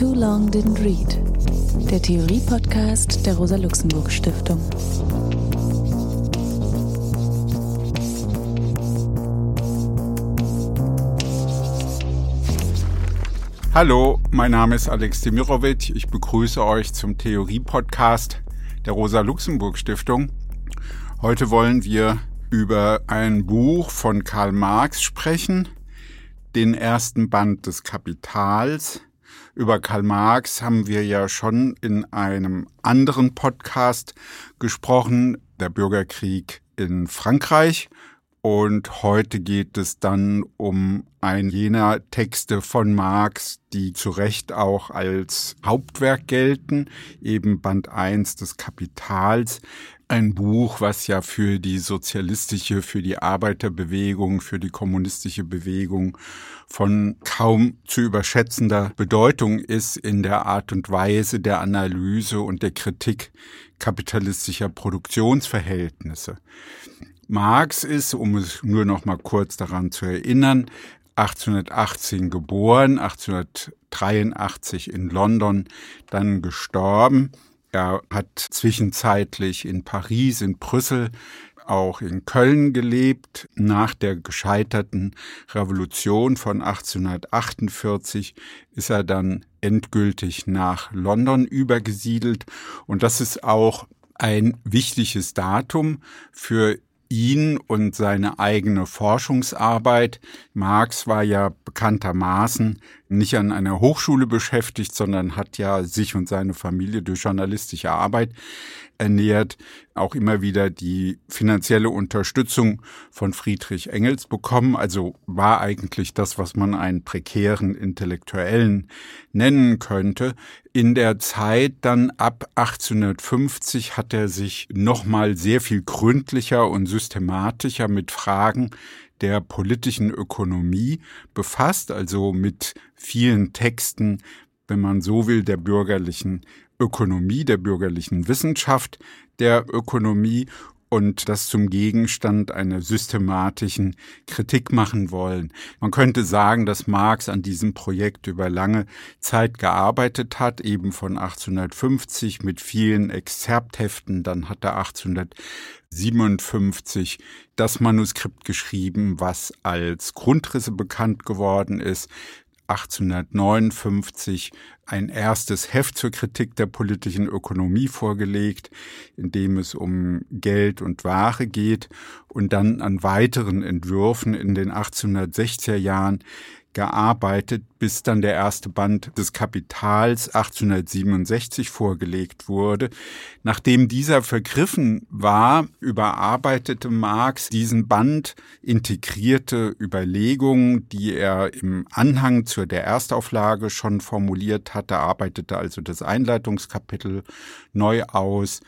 Too Long Didn't Read, der Theorie-Podcast der Rosa-Luxemburg-Stiftung. Hallo, mein Name ist Alex Demirovic. Ich begrüße euch zum Theorie-Podcast der Rosa-Luxemburg-Stiftung. Heute wollen wir über ein Buch von Karl Marx sprechen, den ersten Band des Kapitals. Über Karl Marx haben wir ja schon in einem anderen Podcast gesprochen, der Bürgerkrieg in Frankreich. Und heute geht es dann um ein jener Texte von Marx, die zu Recht auch als Hauptwerk gelten, eben Band 1 des Kapitals, ein Buch, was ja für die sozialistische, für die Arbeiterbewegung, für die kommunistische Bewegung von kaum zu überschätzender Bedeutung ist in der Art und Weise der Analyse und der Kritik kapitalistischer Produktionsverhältnisse. Marx ist, um es nur noch mal kurz daran zu erinnern, 1818 geboren, 1883 in London dann gestorben. Er hat zwischenzeitlich in Paris, in Brüssel, auch in Köln gelebt. Nach der gescheiterten Revolution von 1848 ist er dann endgültig nach London übergesiedelt. Und das ist auch ein wichtiges Datum für ihn und seine eigene Forschungsarbeit. Marx war ja bekanntermaßen nicht an einer Hochschule beschäftigt, sondern hat ja sich und seine Familie durch journalistische Arbeit ernährt, auch immer wieder die finanzielle Unterstützung von Friedrich Engels bekommen. Also war eigentlich das, was man einen prekären Intellektuellen nennen könnte. In der Zeit dann ab 1850 hat er sich nochmal sehr viel gründlicher und systematischer mit Fragen der politischen Ökonomie befasst, also mit vielen Texten, wenn man so will, der bürgerlichen Ökonomie, der bürgerlichen Wissenschaft der Ökonomie und das zum Gegenstand einer systematischen Kritik machen wollen. Man könnte sagen, dass Marx an diesem Projekt über lange Zeit gearbeitet hat, eben von 1850 mit vielen Exzerptheften, dann hat er 1857 das Manuskript geschrieben, was als Grundrisse bekannt geworden ist. 1859 ein erstes Heft zur Kritik der politischen Ökonomie vorgelegt, in dem es um Geld und Ware geht und dann an weiteren Entwürfen in den 1860er Jahren gearbeitet, bis dann der erste Band des Kapitals 1867 vorgelegt wurde. Nachdem dieser vergriffen war, überarbeitete Marx diesen Band, integrierte Überlegungen, die er im Anhang zur der Erstauflage schon formuliert hatte, arbeitete also das Einleitungskapitel neu aus,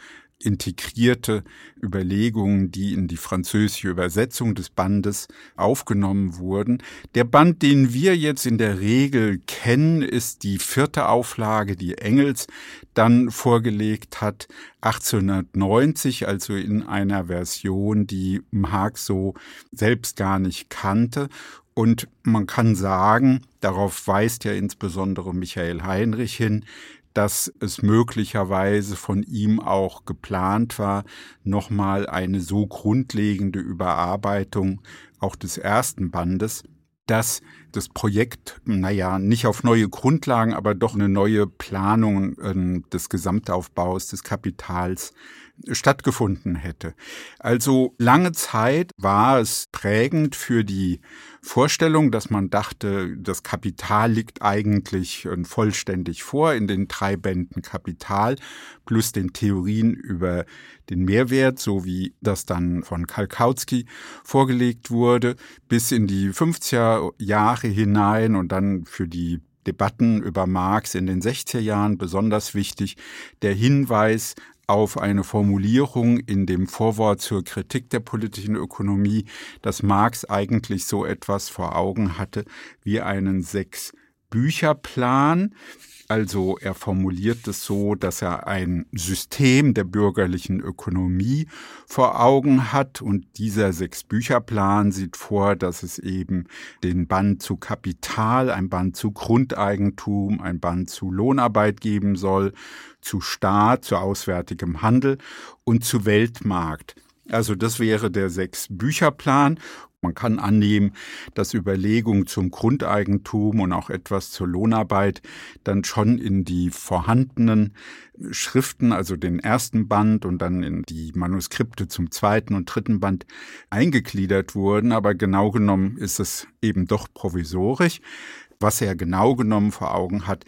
integrierte Überlegungen, die in die französische Übersetzung des Bandes aufgenommen wurden. Der Band, den wir jetzt in der Regel kennen, ist die vierte Auflage, die Engels dann vorgelegt hat, 1890, also in einer Version, die Marx so selbst gar nicht kannte. Und man kann sagen, darauf weist ja insbesondere Michael Heinrich hin, dass es möglicherweise von ihm auch geplant war, nochmal eine so grundlegende Überarbeitung auch des ersten Bandes, dass das Projekt, naja, nicht auf neue Grundlagen, aber doch eine neue Planung äh, des Gesamtaufbaus des Kapitals stattgefunden hätte. Also lange Zeit war es prägend für die Vorstellung, dass man dachte, das Kapital liegt eigentlich äh, vollständig vor in den drei Bänden Kapital plus den Theorien über den Mehrwert, so wie das dann von Kalkowski vorgelegt wurde, bis in die 50er Jahre hinein und dann für die Debatten über Marx in den 60er Jahren besonders wichtig, der Hinweis auf eine Formulierung in dem Vorwort zur Kritik der politischen Ökonomie, dass Marx eigentlich so etwas vor Augen hatte wie einen sechs Bücherplan. Also er formuliert es so, dass er ein System der bürgerlichen Ökonomie vor Augen hat und dieser Sechs-Bücher-Plan sieht vor, dass es eben den Band zu Kapital, ein Band zu Grundeigentum, ein Band zu Lohnarbeit geben soll, zu Staat, zu auswärtigem Handel und zu Weltmarkt. Also das wäre der Sechs-Bücher-Plan man kann annehmen, dass Überlegungen zum Grundeigentum und auch etwas zur Lohnarbeit dann schon in die vorhandenen Schriften, also den ersten Band und dann in die Manuskripte zum zweiten und dritten Band eingegliedert wurden. Aber genau genommen ist es eben doch provisorisch. Was er genau genommen vor Augen hat,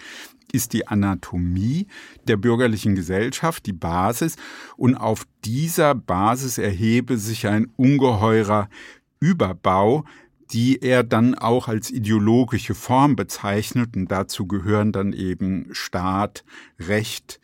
ist die Anatomie der bürgerlichen Gesellschaft, die Basis. Und auf dieser Basis erhebe sich ein ungeheurer Überbau, die er dann auch als ideologische Form bezeichnet. Und dazu gehören dann eben Staat, Recht,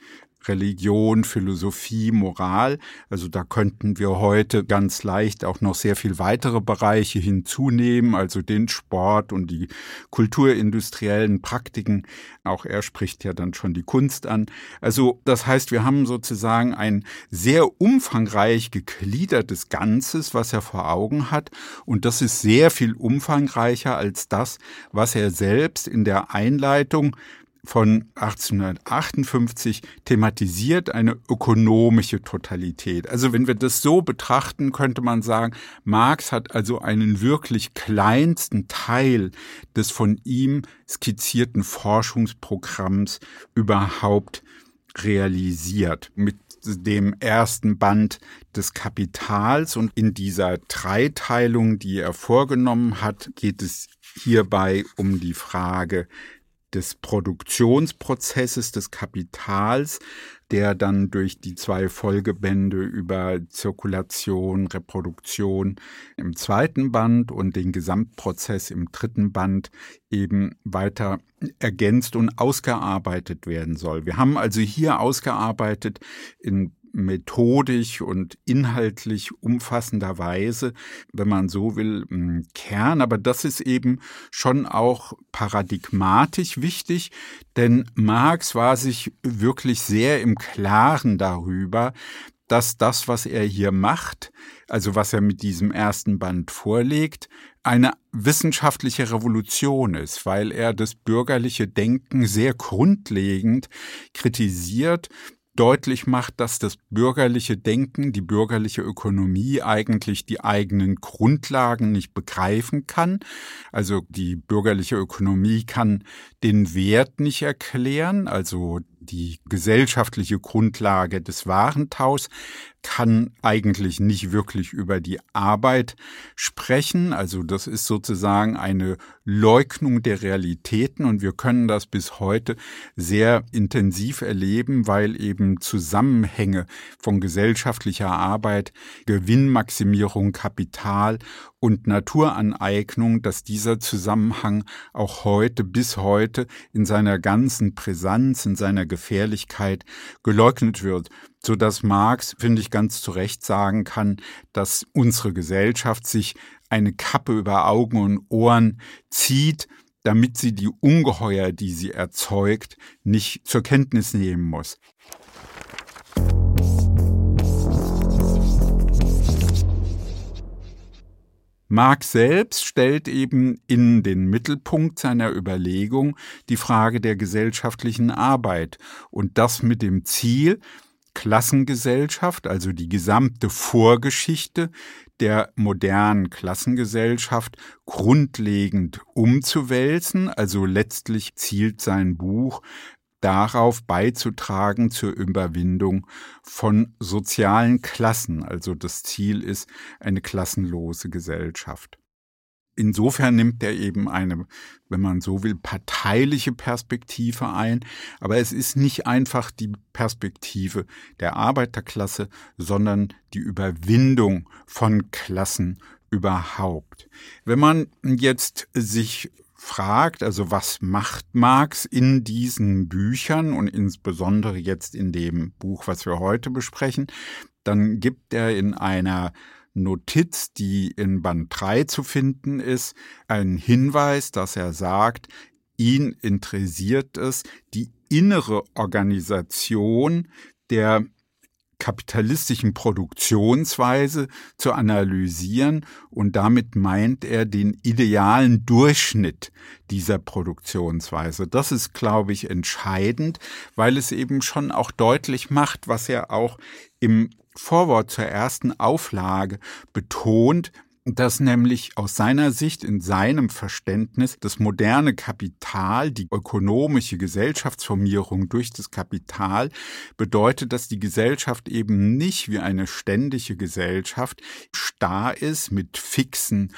Religion, Philosophie, Moral. Also da könnten wir heute ganz leicht auch noch sehr viel weitere Bereiche hinzunehmen, also den Sport und die kulturindustriellen Praktiken. Auch er spricht ja dann schon die Kunst an. Also das heißt, wir haben sozusagen ein sehr umfangreich gegliedertes Ganzes, was er vor Augen hat. Und das ist sehr viel umfangreicher als das, was er selbst in der Einleitung von 1858 thematisiert eine ökonomische Totalität. Also wenn wir das so betrachten, könnte man sagen, Marx hat also einen wirklich kleinsten Teil des von ihm skizzierten Forschungsprogramms überhaupt realisiert. Mit dem ersten Band des Kapitals und in dieser Dreiteilung, die er vorgenommen hat, geht es hierbei um die Frage des Produktionsprozesses des Kapitals, der dann durch die zwei Folgebände über Zirkulation, Reproduktion im zweiten Band und den Gesamtprozess im dritten Band eben weiter ergänzt und ausgearbeitet werden soll. Wir haben also hier ausgearbeitet in methodisch und inhaltlich umfassender Weise, wenn man so will, Kern. Aber das ist eben schon auch paradigmatisch wichtig, denn Marx war sich wirklich sehr im Klaren darüber, dass das, was er hier macht, also was er mit diesem ersten Band vorlegt, eine wissenschaftliche Revolution ist, weil er das bürgerliche Denken sehr grundlegend kritisiert deutlich macht, dass das bürgerliche Denken, die bürgerliche Ökonomie eigentlich die eigenen Grundlagen nicht begreifen kann. Also die bürgerliche Ökonomie kann den Wert nicht erklären, also die gesellschaftliche Grundlage des Warentauschs kann eigentlich nicht wirklich über die Arbeit sprechen. Also das ist sozusagen eine Leugnung der Realitäten und wir können das bis heute sehr intensiv erleben, weil eben Zusammenhänge von gesellschaftlicher Arbeit, Gewinnmaximierung, Kapital und Naturaneignung, dass dieser Zusammenhang auch heute bis heute in seiner ganzen Brisanz, in seiner Gefährlichkeit geleugnet wird, so dass Marx, finde ich, ganz zu Recht sagen kann, dass unsere Gesellschaft sich eine Kappe über Augen und Ohren zieht, damit sie die Ungeheuer, die sie erzeugt, nicht zur Kenntnis nehmen muss. Marx selbst stellt eben in den Mittelpunkt seiner Überlegung die Frage der gesellschaftlichen Arbeit und das mit dem Ziel, Klassengesellschaft, also die gesamte Vorgeschichte der modernen Klassengesellschaft grundlegend umzuwälzen. Also letztlich zielt sein Buch darauf beizutragen zur Überwindung von sozialen Klassen. Also das Ziel ist eine klassenlose Gesellschaft. Insofern nimmt er eben eine, wenn man so will, parteiliche Perspektive ein. Aber es ist nicht einfach die Perspektive der Arbeiterklasse, sondern die Überwindung von Klassen überhaupt. Wenn man jetzt sich fragt, also was macht Marx in diesen Büchern und insbesondere jetzt in dem Buch, was wir heute besprechen, dann gibt er in einer Notiz, die in Band 3 zu finden ist, einen Hinweis, dass er sagt, ihn interessiert es, die innere Organisation der kapitalistischen Produktionsweise zu analysieren und damit meint er den idealen Durchschnitt dieser Produktionsweise. Das ist, glaube ich, entscheidend, weil es eben schon auch deutlich macht, was er auch im Vorwort zur ersten Auflage betont, dass nämlich aus seiner Sicht, in seinem Verständnis, das moderne Kapital, die ökonomische Gesellschaftsformierung durch das Kapital bedeutet, dass die Gesellschaft eben nicht wie eine ständige Gesellschaft starr ist mit fixen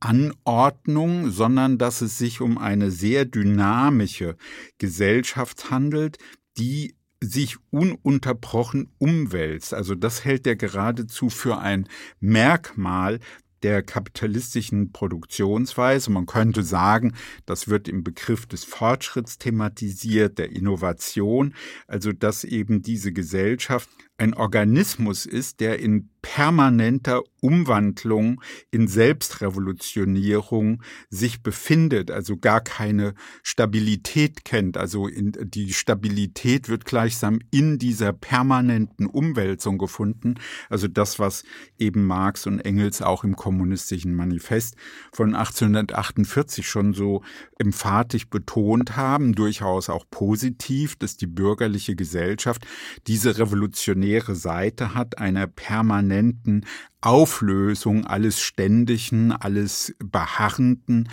Anordnung, sondern dass es sich um eine sehr dynamische Gesellschaft handelt, die sich ununterbrochen umwälzt. Also das hält er geradezu für ein Merkmal der kapitalistischen Produktionsweise. Man könnte sagen, das wird im Begriff des Fortschritts thematisiert, der Innovation, also dass eben diese Gesellschaft ein Organismus ist, der in permanenter Umwandlung, in Selbstrevolutionierung sich befindet, also gar keine Stabilität kennt. Also in, die Stabilität wird gleichsam in dieser permanenten Umwälzung gefunden. Also das, was eben Marx und Engels auch im kommunistischen Manifest von 1848 schon so emphatisch betont haben, durchaus auch positiv, dass die bürgerliche Gesellschaft diese revolutionäre Seite hat, einer permanenten Auflösung alles Ständigen, alles Beharrenden.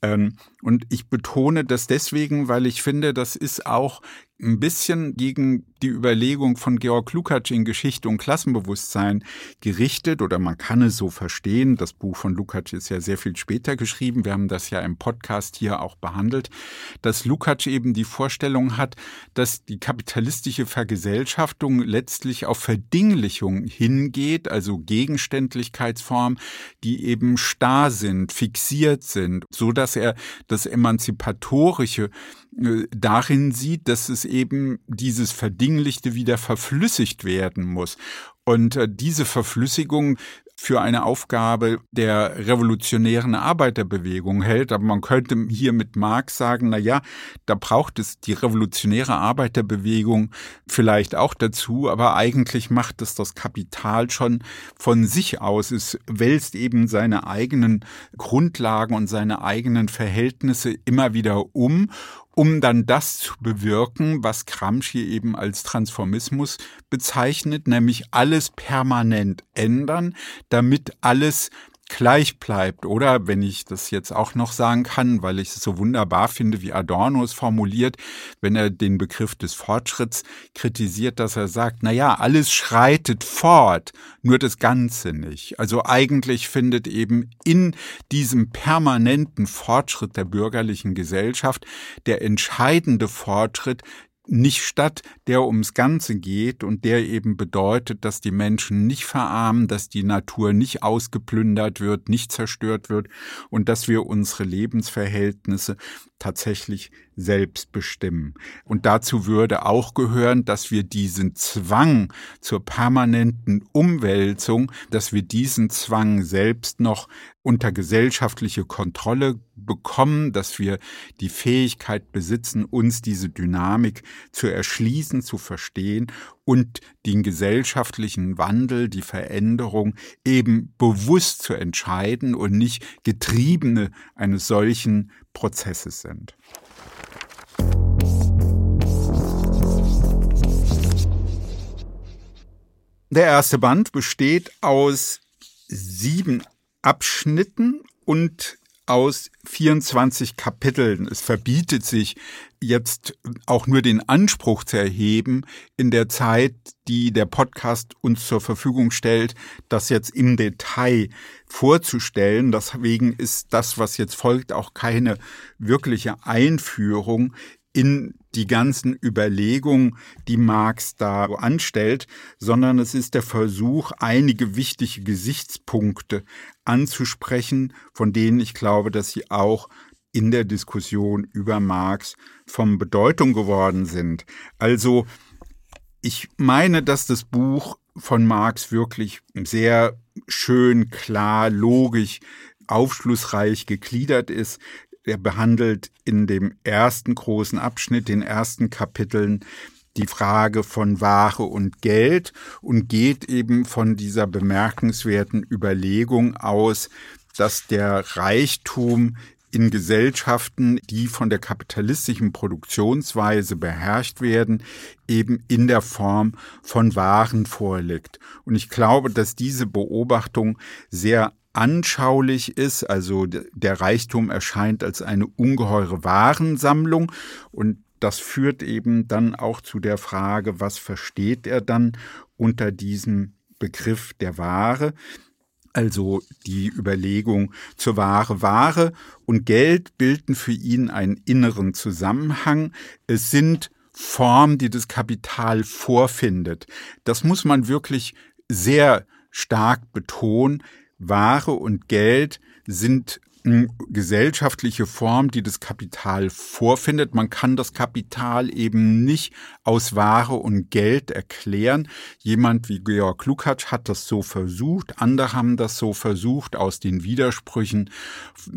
Ähm, und ich betone das deswegen, weil ich finde, das ist auch ein bisschen gegen die Überlegung von Georg Lukács in Geschichte und Klassenbewusstsein gerichtet oder man kann es so verstehen. Das Buch von Lukács ist ja sehr viel später geschrieben. Wir haben das ja im Podcast hier auch behandelt, dass Lukács eben die Vorstellung hat, dass die kapitalistische Vergesellschaftung letztlich auf Verdinglichung hingeht, also Gegenständlichkeitsformen, die eben starr sind, fixiert sind, so dass er das emanzipatorische darin sieht, dass es eben dieses Verdinglichte wieder verflüssigt werden muss. Und äh, diese Verflüssigung für eine Aufgabe der revolutionären Arbeiterbewegung hält. Aber man könnte hier mit Marx sagen, na ja, da braucht es die revolutionäre Arbeiterbewegung vielleicht auch dazu, aber eigentlich macht es das Kapital schon von sich aus. Es wälzt eben seine eigenen Grundlagen und seine eigenen Verhältnisse immer wieder um um dann das zu bewirken, was Gramsci eben als Transformismus bezeichnet, nämlich alles permanent ändern, damit alles gleich bleibt. Oder wenn ich das jetzt auch noch sagen kann, weil ich es so wunderbar finde, wie Adorno es formuliert, wenn er den Begriff des Fortschritts kritisiert, dass er sagt, na ja, alles schreitet fort, nur das Ganze nicht. Also eigentlich findet eben in diesem permanenten Fortschritt der bürgerlichen Gesellschaft der entscheidende Fortschritt nicht statt, der ums Ganze geht und der eben bedeutet, dass die Menschen nicht verarmen, dass die Natur nicht ausgeplündert wird, nicht zerstört wird und dass wir unsere Lebensverhältnisse tatsächlich selbst bestimmen. Und dazu würde auch gehören, dass wir diesen Zwang zur permanenten Umwälzung, dass wir diesen Zwang selbst noch unter gesellschaftliche Kontrolle bekommen, dass wir die Fähigkeit besitzen, uns diese Dynamik zu erschließen, zu verstehen und den gesellschaftlichen Wandel, die Veränderung eben bewusst zu entscheiden und nicht Getriebene eines solchen Prozesses sind. Der erste Band besteht aus sieben Abschnitten und aus 24 Kapiteln. Es verbietet sich jetzt auch nur den Anspruch zu erheben, in der Zeit, die der Podcast uns zur Verfügung stellt, das jetzt im Detail vorzustellen. Deswegen ist das, was jetzt folgt, auch keine wirkliche Einführung in die ganzen Überlegungen, die Marx da anstellt, sondern es ist der Versuch, einige wichtige Gesichtspunkte anzusprechen, von denen ich glaube, dass sie auch in der Diskussion über Marx von Bedeutung geworden sind. Also ich meine, dass das Buch von Marx wirklich sehr schön, klar, logisch, aufschlussreich gegliedert ist er behandelt in dem ersten großen Abschnitt, den ersten Kapiteln, die Frage von Ware und Geld und geht eben von dieser bemerkenswerten Überlegung aus, dass der Reichtum in Gesellschaften, die von der kapitalistischen Produktionsweise beherrscht werden, eben in der Form von Waren vorliegt. Und ich glaube, dass diese Beobachtung sehr anschaulich ist. Also der Reichtum erscheint als eine ungeheure Warensammlung und das führt eben dann auch zu der Frage, was versteht er dann unter diesem Begriff der Ware? Also die Überlegung zur Ware, Ware und Geld bilden für ihn einen inneren Zusammenhang. Es sind Formen, die das Kapital vorfindet. Das muss man wirklich sehr stark betonen. Ware und Geld sind gesellschaftliche Form, die das Kapital vorfindet. Man kann das Kapital eben nicht aus Ware und Geld erklären. Jemand wie Georg Lukács hat das so versucht, andere haben das so versucht, aus den Widersprüchen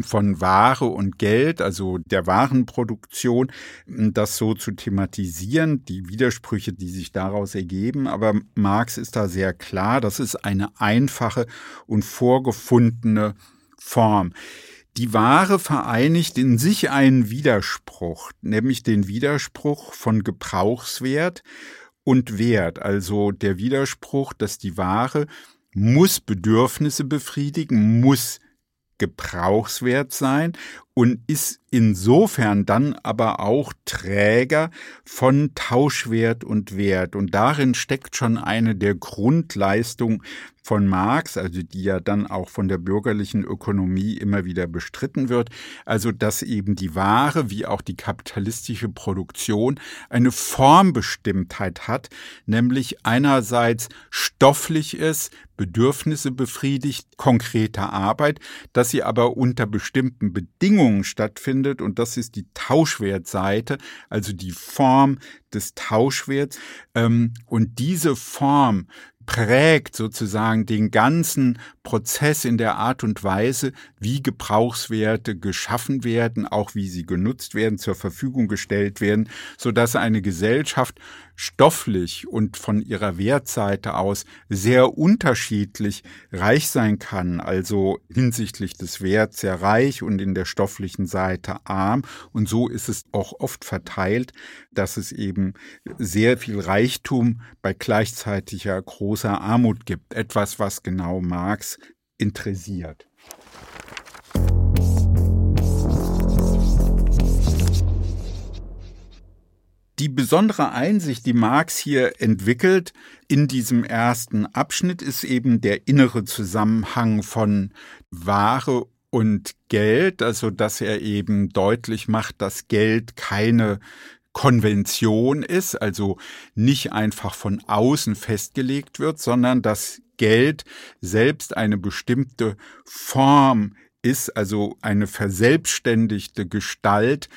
von Ware und Geld, also der Warenproduktion, das so zu thematisieren, die Widersprüche, die sich daraus ergeben. Aber Marx ist da sehr klar, das ist eine einfache und vorgefundene Form. Die Ware vereinigt in sich einen Widerspruch, nämlich den Widerspruch von Gebrauchswert und Wert, also der Widerspruch, dass die Ware muss Bedürfnisse befriedigen, muss gebrauchswert sein und ist insofern dann aber auch Träger von Tauschwert und Wert. Und darin steckt schon eine der Grundleistungen von Marx, also die ja dann auch von der bürgerlichen Ökonomie immer wieder bestritten wird, also dass eben die Ware wie auch die kapitalistische Produktion eine Formbestimmtheit hat, nämlich einerseits stofflich ist, Bedürfnisse befriedigt, konkrete Arbeit, dass sie aber unter bestimmten Bedingungen stattfindet und das ist die Tauschwertseite, also die Form des Tauschwerts. Ähm, und diese Form prägt sozusagen den ganzen Prozess in der Art und Weise, wie Gebrauchswerte geschaffen werden, auch wie sie genutzt werden, zur Verfügung gestellt werden, so dass eine Gesellschaft stofflich und von ihrer Wertseite aus sehr unterschiedlich reich sein kann, also hinsichtlich des Werts sehr reich und in der stofflichen Seite arm. Und so ist es auch oft verteilt, dass es eben sehr viel Reichtum bei gleichzeitiger großer Armut gibt. Etwas, was genau Marx interessiert. Die besondere Einsicht, die Marx hier entwickelt in diesem ersten Abschnitt, ist eben der innere Zusammenhang von Ware und Geld, also dass er eben deutlich macht, dass Geld keine Konvention ist, also nicht einfach von außen festgelegt wird, sondern dass Geld selbst eine bestimmte Form ist, also eine verselbstständigte Gestalt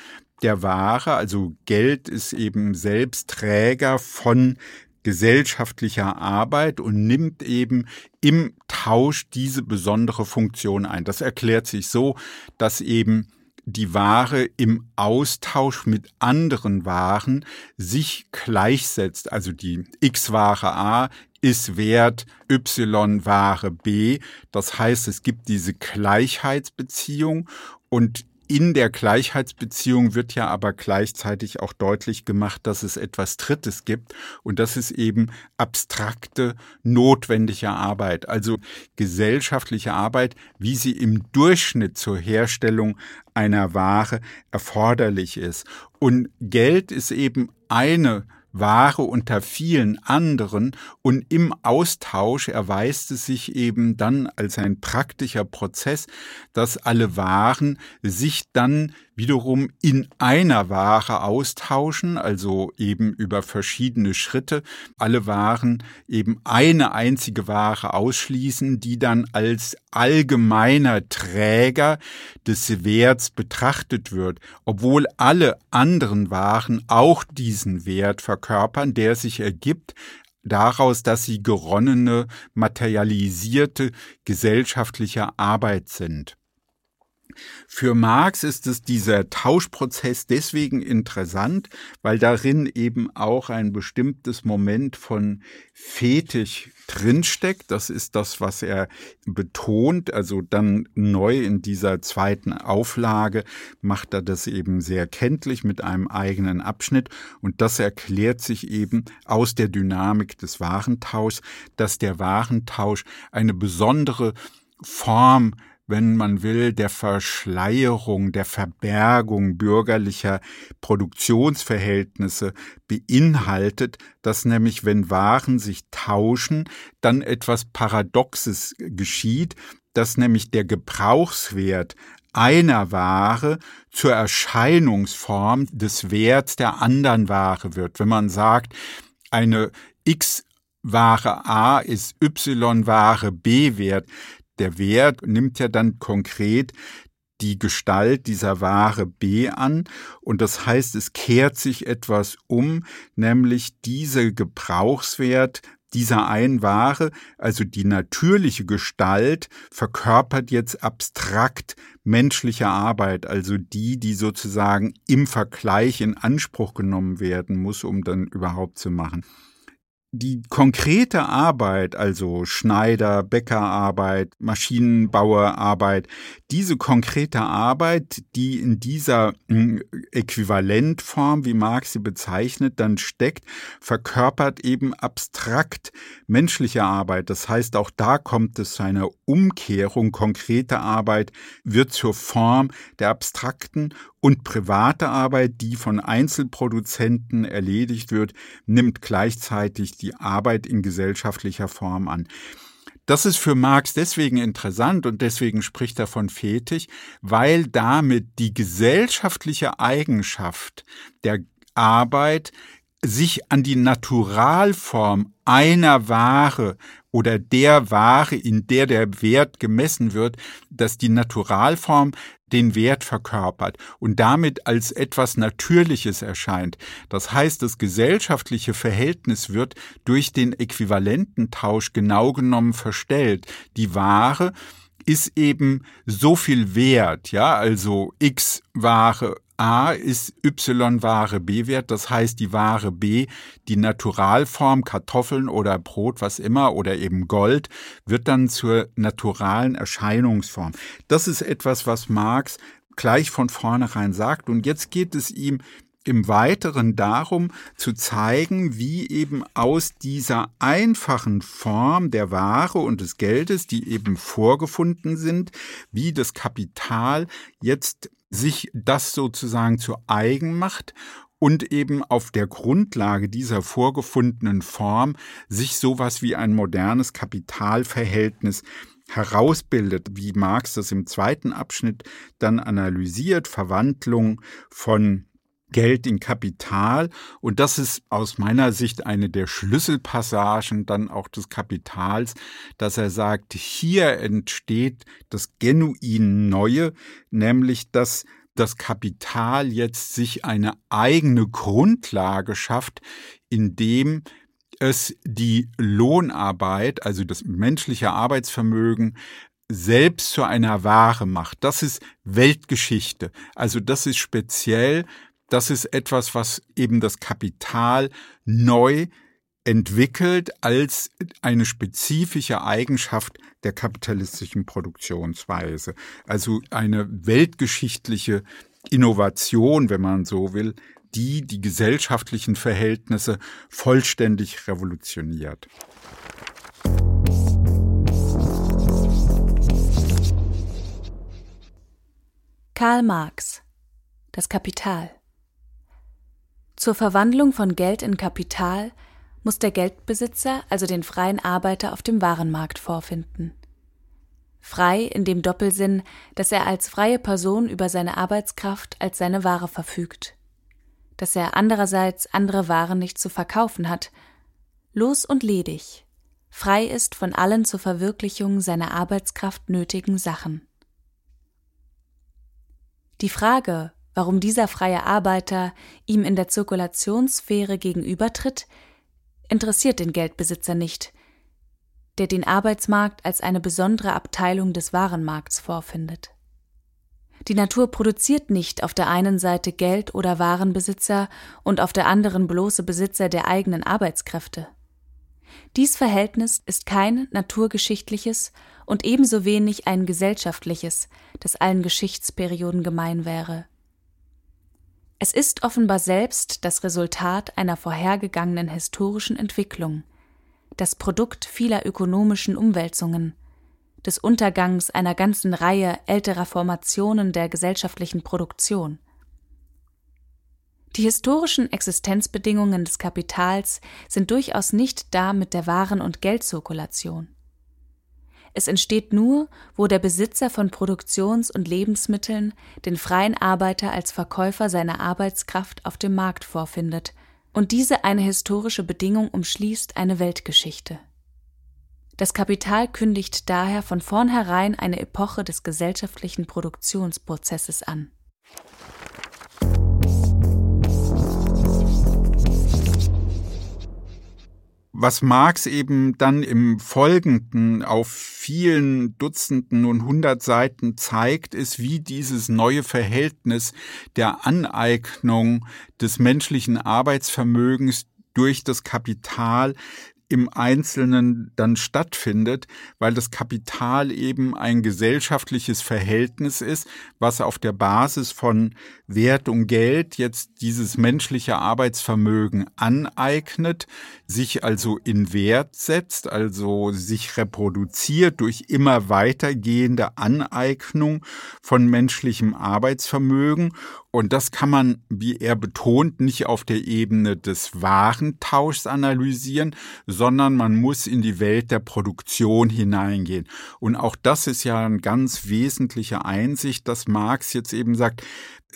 der Ware. Also Geld ist eben selbst Träger von gesellschaftlicher Arbeit und nimmt eben im Tausch diese besondere Funktion ein. Das erklärt sich so, dass eben die Ware im Austausch mit anderen Waren sich gleichsetzt. Also die X-Ware A ist Wert Y Ware B. Das heißt, es gibt diese Gleichheitsbeziehung und in der Gleichheitsbeziehung wird ja aber gleichzeitig auch deutlich gemacht, dass es etwas Drittes gibt und das ist eben abstrakte, notwendige Arbeit, also gesellschaftliche Arbeit, wie sie im Durchschnitt zur Herstellung einer Ware erforderlich ist. Und Geld ist eben eine Ware unter vielen anderen und im Austausch erweist es sich eben dann als ein praktischer Prozess, dass alle Waren sich dann wiederum in einer Ware austauschen, also eben über verschiedene Schritte, alle Waren eben eine einzige Ware ausschließen, die dann als allgemeiner Träger des Werts betrachtet wird, obwohl alle anderen Waren auch diesen Wert verkörpern, der sich ergibt daraus, dass sie geronnene, materialisierte gesellschaftliche Arbeit sind. Für Marx ist es dieser Tauschprozess deswegen interessant, weil darin eben auch ein bestimmtes Moment von Fetisch drinsteckt. Das ist das, was er betont. Also dann neu in dieser zweiten Auflage macht er das eben sehr kenntlich mit einem eigenen Abschnitt. Und das erklärt sich eben aus der Dynamik des Warentauschs, dass der Warentausch eine besondere Form wenn man will, der Verschleierung, der Verbergung bürgerlicher Produktionsverhältnisse beinhaltet, dass nämlich, wenn Waren sich tauschen, dann etwas Paradoxes geschieht, dass nämlich der Gebrauchswert einer Ware zur Erscheinungsform des Werts der anderen Ware wird. Wenn man sagt, eine X Ware A ist Y-Ware B wert, der Wert nimmt ja dann konkret die Gestalt dieser Ware B an. Und das heißt, es kehrt sich etwas um, nämlich diese Gebrauchswert dieser einen Ware, also die natürliche Gestalt, verkörpert jetzt abstrakt menschliche Arbeit, also die, die sozusagen im Vergleich in Anspruch genommen werden muss, um dann überhaupt zu machen die konkrete Arbeit, also Schneider, Bäckerarbeit, Maschinenbauerarbeit, diese konkrete Arbeit, die in dieser hm, Äquivalentform, wie Marx sie bezeichnet, dann steckt, verkörpert eben abstrakt menschliche Arbeit. Das heißt, auch da kommt es zu einer Umkehrung. Konkrete Arbeit wird zur Form der abstrakten und private Arbeit, die von Einzelproduzenten erledigt wird, nimmt gleichzeitig die Arbeit in gesellschaftlicher Form an. Das ist für Marx deswegen interessant und deswegen spricht er von Fetisch, weil damit die gesellschaftliche Eigenschaft der Arbeit sich an die Naturalform einer Ware oder der Ware, in der der Wert gemessen wird, dass die Naturalform den Wert verkörpert und damit als etwas Natürliches erscheint. Das heißt, das gesellschaftliche Verhältnis wird durch den Äquivalententausch genau genommen verstellt. Die Ware ist eben so viel wert, ja, also X Ware A ist Y-Ware B-Wert, das heißt die Ware B, die Naturalform Kartoffeln oder Brot, was immer, oder eben Gold, wird dann zur naturalen Erscheinungsform. Das ist etwas, was Marx gleich von vornherein sagt. Und jetzt geht es ihm im Weiteren darum zu zeigen, wie eben aus dieser einfachen Form der Ware und des Geldes, die eben vorgefunden sind, wie das Kapital jetzt sich das sozusagen zu eigen macht und eben auf der Grundlage dieser vorgefundenen Form sich sowas wie ein modernes Kapitalverhältnis herausbildet, wie Marx das im zweiten Abschnitt dann analysiert, Verwandlung von Geld in Kapital. Und das ist aus meiner Sicht eine der Schlüsselpassagen dann auch des Kapitals, dass er sagt, hier entsteht das genuin Neue, nämlich dass das Kapital jetzt sich eine eigene Grundlage schafft, indem es die Lohnarbeit, also das menschliche Arbeitsvermögen, selbst zu einer Ware macht. Das ist Weltgeschichte. Also das ist speziell das ist etwas, was eben das Kapital neu entwickelt als eine spezifische Eigenschaft der kapitalistischen Produktionsweise. Also eine weltgeschichtliche Innovation, wenn man so will, die die gesellschaftlichen Verhältnisse vollständig revolutioniert. Karl Marx Das Kapital zur Verwandlung von Geld in Kapital muss der Geldbesitzer also den freien Arbeiter auf dem Warenmarkt vorfinden. Frei in dem Doppelsinn, dass er als freie Person über seine Arbeitskraft als seine Ware verfügt, dass er andererseits andere Waren nicht zu verkaufen hat, los und ledig, frei ist von allen zur Verwirklichung seiner Arbeitskraft nötigen Sachen. Die Frage, Warum dieser freie Arbeiter ihm in der Zirkulationssphäre gegenübertritt, interessiert den Geldbesitzer nicht, der den Arbeitsmarkt als eine besondere Abteilung des Warenmarkts vorfindet. Die Natur produziert nicht auf der einen Seite Geld oder Warenbesitzer und auf der anderen bloße Besitzer der eigenen Arbeitskräfte. Dies Verhältnis ist kein naturgeschichtliches und ebenso wenig ein gesellschaftliches, das allen Geschichtsperioden gemein wäre. Es ist offenbar selbst das Resultat einer vorhergegangenen historischen Entwicklung, das Produkt vieler ökonomischen Umwälzungen, des Untergangs einer ganzen Reihe älterer Formationen der gesellschaftlichen Produktion. Die historischen Existenzbedingungen des Kapitals sind durchaus nicht da mit der Waren- und Geldzirkulation. Es entsteht nur, wo der Besitzer von Produktions- und Lebensmitteln den freien Arbeiter als Verkäufer seiner Arbeitskraft auf dem Markt vorfindet, und diese eine historische Bedingung umschließt eine Weltgeschichte. Das Kapital kündigt daher von vornherein eine Epoche des gesellschaftlichen Produktionsprozesses an. Was Marx eben dann im Folgenden auf vielen Dutzenden und hundert Seiten zeigt, ist, wie dieses neue Verhältnis der Aneignung des menschlichen Arbeitsvermögens durch das Kapital im Einzelnen dann stattfindet, weil das Kapital eben ein gesellschaftliches Verhältnis ist, was auf der Basis von Wert und Geld jetzt dieses menschliche Arbeitsvermögen aneignet, sich also in Wert setzt, also sich reproduziert durch immer weitergehende Aneignung von menschlichem Arbeitsvermögen. Und das kann man, wie er betont, nicht auf der Ebene des Warentauschs analysieren, sondern man muss in die Welt der Produktion hineingehen. Und auch das ist ja eine ganz wesentliche Einsicht, dass Marx jetzt eben sagt,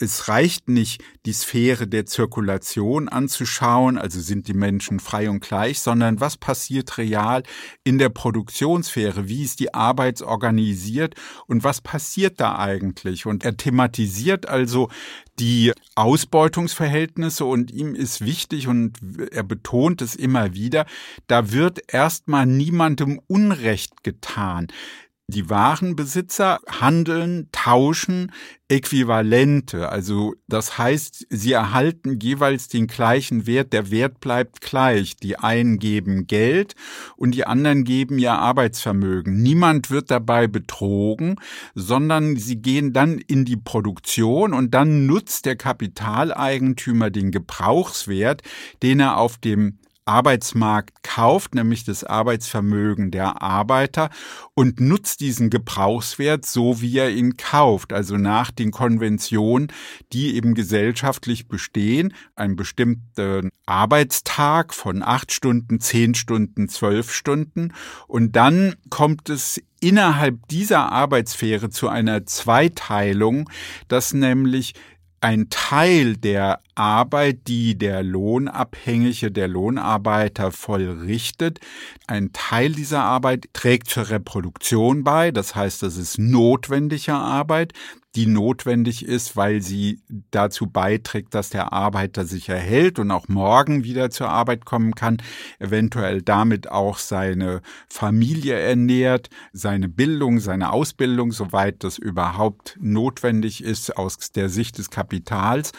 es reicht nicht, die Sphäre der Zirkulation anzuschauen, also sind die Menschen frei und gleich, sondern was passiert real in der Produktionssphäre, wie ist die Arbeit organisiert und was passiert da eigentlich? Und er thematisiert also die Ausbeutungsverhältnisse und ihm ist wichtig und er betont es immer wieder, da wird erstmal niemandem Unrecht getan. Die Warenbesitzer handeln, tauschen Äquivalente. Also das heißt, sie erhalten jeweils den gleichen Wert. Der Wert bleibt gleich. Die einen geben Geld und die anderen geben ihr Arbeitsvermögen. Niemand wird dabei betrogen, sondern sie gehen dann in die Produktion und dann nutzt der Kapitaleigentümer den Gebrauchswert, den er auf dem Arbeitsmarkt kauft, nämlich das Arbeitsvermögen der Arbeiter und nutzt diesen Gebrauchswert so, wie er ihn kauft, also nach den Konventionen, die eben gesellschaftlich bestehen, ein bestimmter Arbeitstag von acht Stunden, zehn Stunden, zwölf Stunden. Und dann kommt es innerhalb dieser Arbeitssphäre zu einer Zweiteilung, dass nämlich ein Teil der Arbeit, die der Lohnabhängige, der Lohnarbeiter vollrichtet, ein Teil dieser Arbeit trägt zur Reproduktion bei, das heißt, das ist notwendige Arbeit, die notwendig ist, weil sie dazu beiträgt, dass der Arbeiter sich erhält und auch morgen wieder zur Arbeit kommen kann, eventuell damit auch seine Familie ernährt, seine Bildung, seine Ausbildung, soweit das überhaupt notwendig ist aus der Sicht des Kapitals.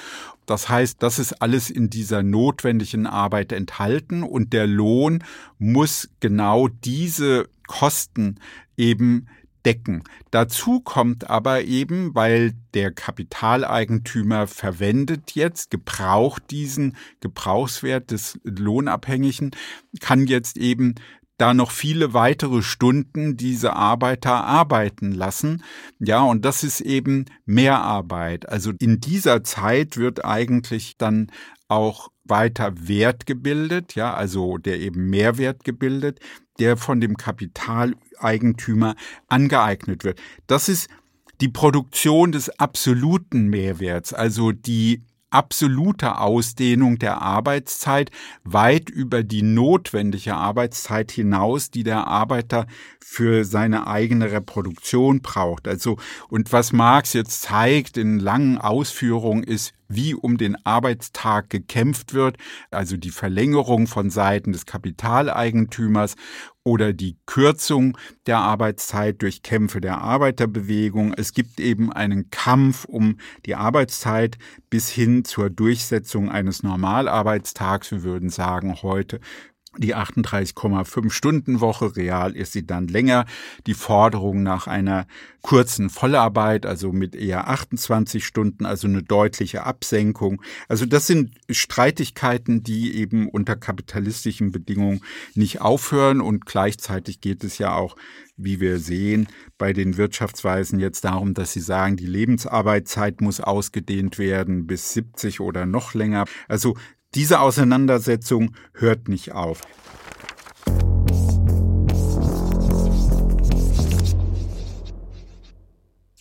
Das heißt, das ist alles in dieser notwendigen Arbeit enthalten und der Lohn muss genau diese Kosten eben decken. Dazu kommt aber eben, weil der Kapitaleigentümer verwendet jetzt, gebraucht diesen Gebrauchswert des Lohnabhängigen, kann jetzt eben da noch viele weitere Stunden diese Arbeiter arbeiten lassen. Ja, und das ist eben Mehrarbeit. Also in dieser Zeit wird eigentlich dann auch weiter Wert gebildet, ja, also der eben Mehrwert gebildet, der von dem Kapitaleigentümer angeeignet wird. Das ist die Produktion des absoluten Mehrwerts, also die absolute Ausdehnung der Arbeitszeit weit über die notwendige Arbeitszeit hinaus, die der Arbeiter für seine eigene Reproduktion braucht. Also, und was Marx jetzt zeigt in langen Ausführungen ist, wie um den Arbeitstag gekämpft wird, also die Verlängerung von Seiten des Kapitaleigentümers oder die Kürzung der Arbeitszeit durch Kämpfe der Arbeiterbewegung. Es gibt eben einen Kampf um die Arbeitszeit bis hin zur Durchsetzung eines Normalarbeitstags. Wir würden sagen heute die 38,5 Stunden Woche, real ist sie dann länger. Die Forderung nach einer kurzen Vollarbeit, also mit eher 28 Stunden, also eine deutliche Absenkung. Also das sind Streitigkeiten, die eben unter kapitalistischen Bedingungen nicht aufhören und gleichzeitig geht es ja auch wie wir sehen, bei den Wirtschaftsweisen jetzt darum, dass sie sagen, die Lebensarbeitszeit muss ausgedehnt werden bis 70 oder noch länger. Also diese Auseinandersetzung hört nicht auf.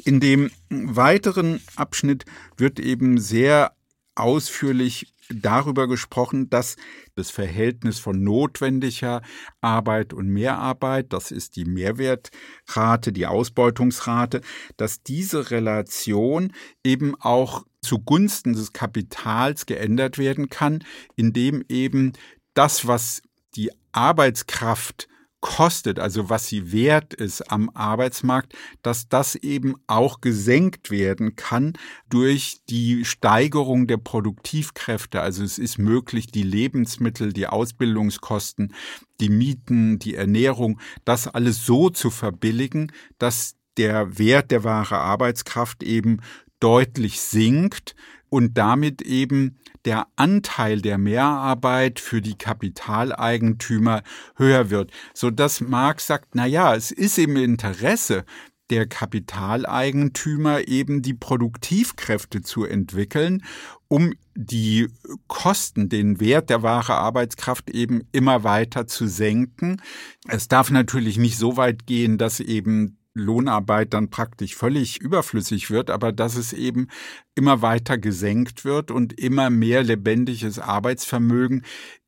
In dem weiteren Abschnitt wird eben sehr ausführlich darüber gesprochen, dass das Verhältnis von notwendiger Arbeit und Mehrarbeit, das ist die Mehrwertrate, die Ausbeutungsrate, dass diese Relation eben auch zugunsten des Kapitals geändert werden kann, indem eben das, was die Arbeitskraft kostet, also was sie wert ist am Arbeitsmarkt, dass das eben auch gesenkt werden kann durch die Steigerung der Produktivkräfte. Also es ist möglich, die Lebensmittel, die Ausbildungskosten, die Mieten, die Ernährung, das alles so zu verbilligen, dass der Wert der wahre Arbeitskraft eben deutlich sinkt und damit eben der Anteil der Mehrarbeit für die Kapitaleigentümer höher wird, so dass Marx sagt, na ja, es ist im Interesse der Kapitaleigentümer eben die Produktivkräfte zu entwickeln, um die Kosten, den Wert der wahre Arbeitskraft eben immer weiter zu senken. Es darf natürlich nicht so weit gehen, dass eben Lohnarbeit dann praktisch völlig überflüssig wird, aber dass es eben immer weiter gesenkt wird und immer mehr lebendiges Arbeitsvermögen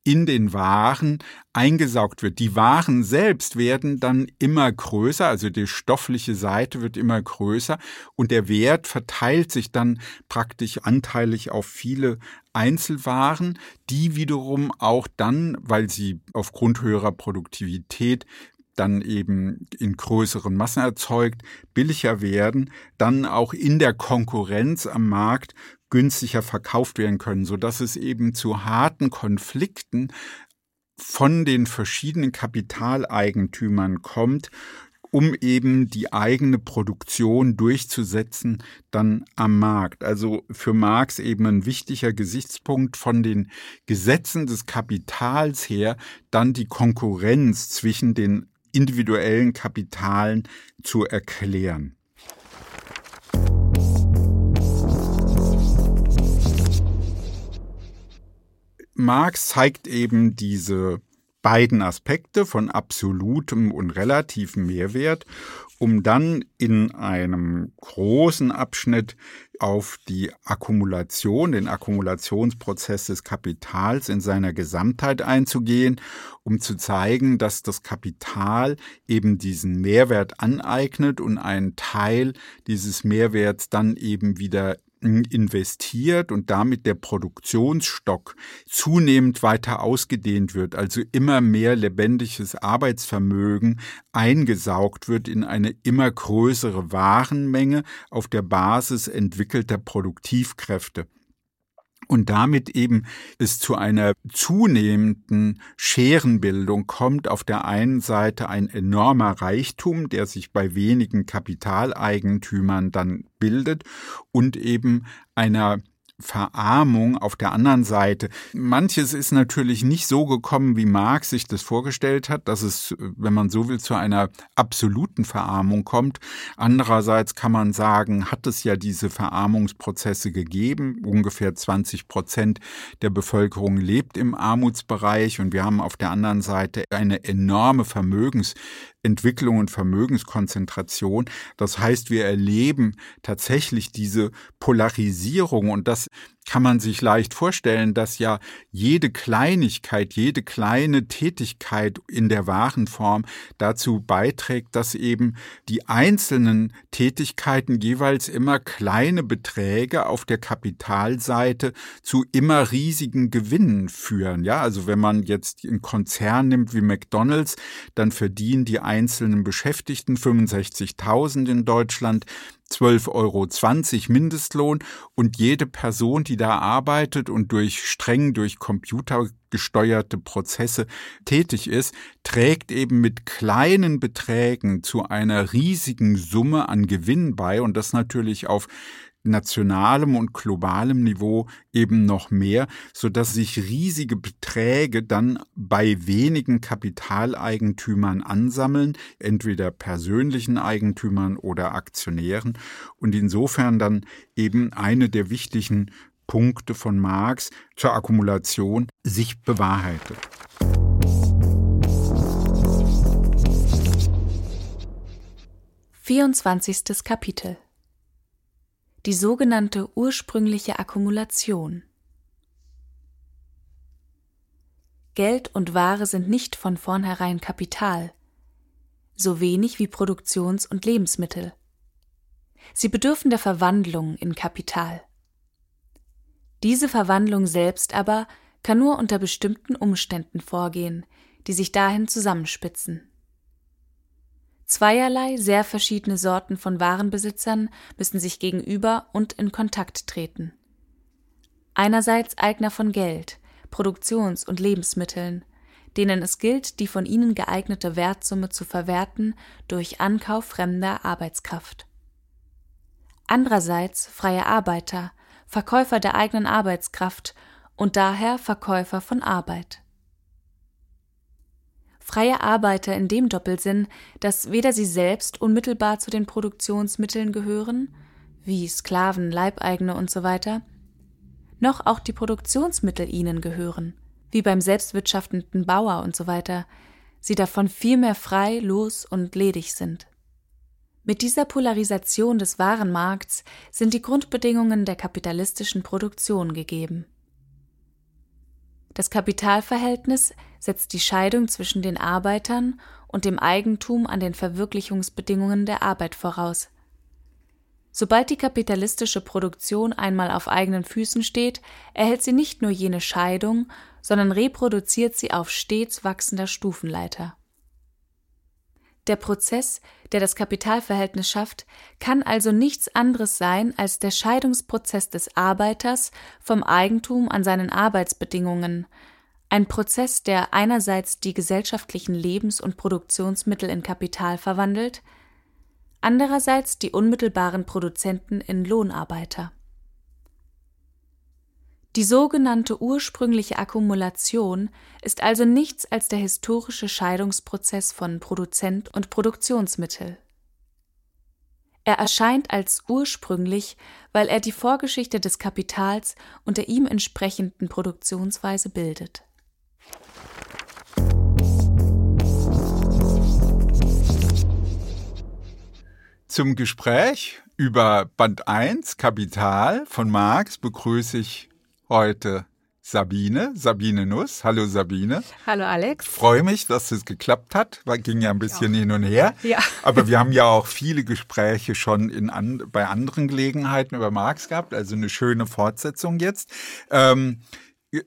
in den Waren eingesaugt wird. Die Waren selbst werden dann immer größer, also die stoffliche Seite wird immer größer und der Wert verteilt sich dann praktisch anteilig auf viele Einzelwaren, die wiederum auch dann, weil sie aufgrund höherer Produktivität dann eben in größeren Massen erzeugt, billiger werden, dann auch in der Konkurrenz am Markt günstiger verkauft werden können, so dass es eben zu harten Konflikten von den verschiedenen Kapitaleigentümern kommt, um eben die eigene Produktion durchzusetzen dann am Markt. Also für Marx eben ein wichtiger Gesichtspunkt von den Gesetzen des Kapitals her, dann die Konkurrenz zwischen den individuellen Kapitalen zu erklären. Marx zeigt eben diese beiden Aspekte von absolutem und relativem Mehrwert, um dann in einem großen Abschnitt auf die Akkumulation, den Akkumulationsprozess des Kapitals in seiner Gesamtheit einzugehen, um zu zeigen, dass das Kapital eben diesen Mehrwert aneignet und einen Teil dieses Mehrwerts dann eben wieder investiert und damit der Produktionsstock zunehmend weiter ausgedehnt wird, also immer mehr lebendiges Arbeitsvermögen eingesaugt wird in eine immer größere Warenmenge auf der Basis entwickelter Produktivkräfte und damit eben es zu einer zunehmenden Scherenbildung kommt. Auf der einen Seite ein enormer Reichtum, der sich bei wenigen Kapitaleigentümern dann bildet und eben einer Verarmung auf der anderen Seite. Manches ist natürlich nicht so gekommen, wie Marx sich das vorgestellt hat, dass es, wenn man so will, zu einer absoluten Verarmung kommt. Andererseits kann man sagen, hat es ja diese Verarmungsprozesse gegeben. Ungefähr 20 Prozent der Bevölkerung lebt im Armutsbereich und wir haben auf der anderen Seite eine enorme Vermögens Entwicklung und Vermögenskonzentration. Das heißt, wir erleben tatsächlich diese Polarisierung und das kann man sich leicht vorstellen, dass ja jede Kleinigkeit, jede kleine Tätigkeit in der Warenform dazu beiträgt, dass eben die einzelnen Tätigkeiten jeweils immer kleine Beträge auf der Kapitalseite zu immer riesigen Gewinnen führen. Ja, also wenn man jetzt einen Konzern nimmt wie McDonald's, dann verdienen die einzelnen Beschäftigten 65.000 in Deutschland. 12,20 Euro Mindestlohn und jede Person, die da arbeitet und durch streng durch Computer gesteuerte Prozesse tätig ist, trägt eben mit kleinen Beträgen zu einer riesigen Summe an Gewinn bei und das natürlich auf nationalem und globalem Niveau eben noch mehr, so dass sich riesige Beträge dann bei wenigen Kapitaleigentümern ansammeln, entweder persönlichen Eigentümern oder Aktionären und insofern dann eben eine der wichtigen Punkte von Marx zur Akkumulation sich bewahrheitet. Vierundzwanzigstes Kapitel die sogenannte ursprüngliche Akkumulation. Geld und Ware sind nicht von vornherein Kapital, so wenig wie Produktions- und Lebensmittel. Sie bedürfen der Verwandlung in Kapital. Diese Verwandlung selbst aber kann nur unter bestimmten Umständen vorgehen, die sich dahin zusammenspitzen. Zweierlei sehr verschiedene Sorten von Warenbesitzern müssen sich gegenüber und in Kontakt treten. Einerseits Eigner von Geld, Produktions- und Lebensmitteln, denen es gilt, die von ihnen geeignete Wertsumme zu verwerten durch Ankauf fremder Arbeitskraft. Andererseits freie Arbeiter, Verkäufer der eigenen Arbeitskraft und daher Verkäufer von Arbeit freie Arbeiter in dem Doppelsinn, dass weder sie selbst unmittelbar zu den Produktionsmitteln gehören, wie Sklaven, Leibeigene usw., noch auch die Produktionsmittel ihnen gehören, wie beim selbstwirtschaftenden Bauer usw., sie davon vielmehr frei, los und ledig sind. Mit dieser Polarisation des Warenmarkts sind die Grundbedingungen der kapitalistischen Produktion gegeben. Das Kapitalverhältnis setzt die Scheidung zwischen den Arbeitern und dem Eigentum an den Verwirklichungsbedingungen der Arbeit voraus. Sobald die kapitalistische Produktion einmal auf eigenen Füßen steht, erhält sie nicht nur jene Scheidung, sondern reproduziert sie auf stets wachsender Stufenleiter der Prozess, der das Kapitalverhältnis schafft, kann also nichts anderes sein als der Scheidungsprozess des Arbeiters vom Eigentum an seinen Arbeitsbedingungen, ein Prozess, der einerseits die gesellschaftlichen Lebens- und Produktionsmittel in Kapital verwandelt, andererseits die unmittelbaren Produzenten in Lohnarbeiter. Die sogenannte ursprüngliche Akkumulation ist also nichts als der historische Scheidungsprozess von Produzent und Produktionsmittel. Er erscheint als ursprünglich, weil er die Vorgeschichte des Kapitals und der ihm entsprechenden Produktionsweise bildet. Zum Gespräch über Band 1 Kapital von Marx begrüße ich heute Sabine, Sabine Nuss. Hallo Sabine. Hallo Alex. Freue mich, dass es geklappt hat. War, ging ja ein bisschen ja. hin und her. Ja. Aber wir haben ja auch viele Gespräche schon in an, bei anderen Gelegenheiten über Marx gehabt. Also eine schöne Fortsetzung jetzt. Ähm,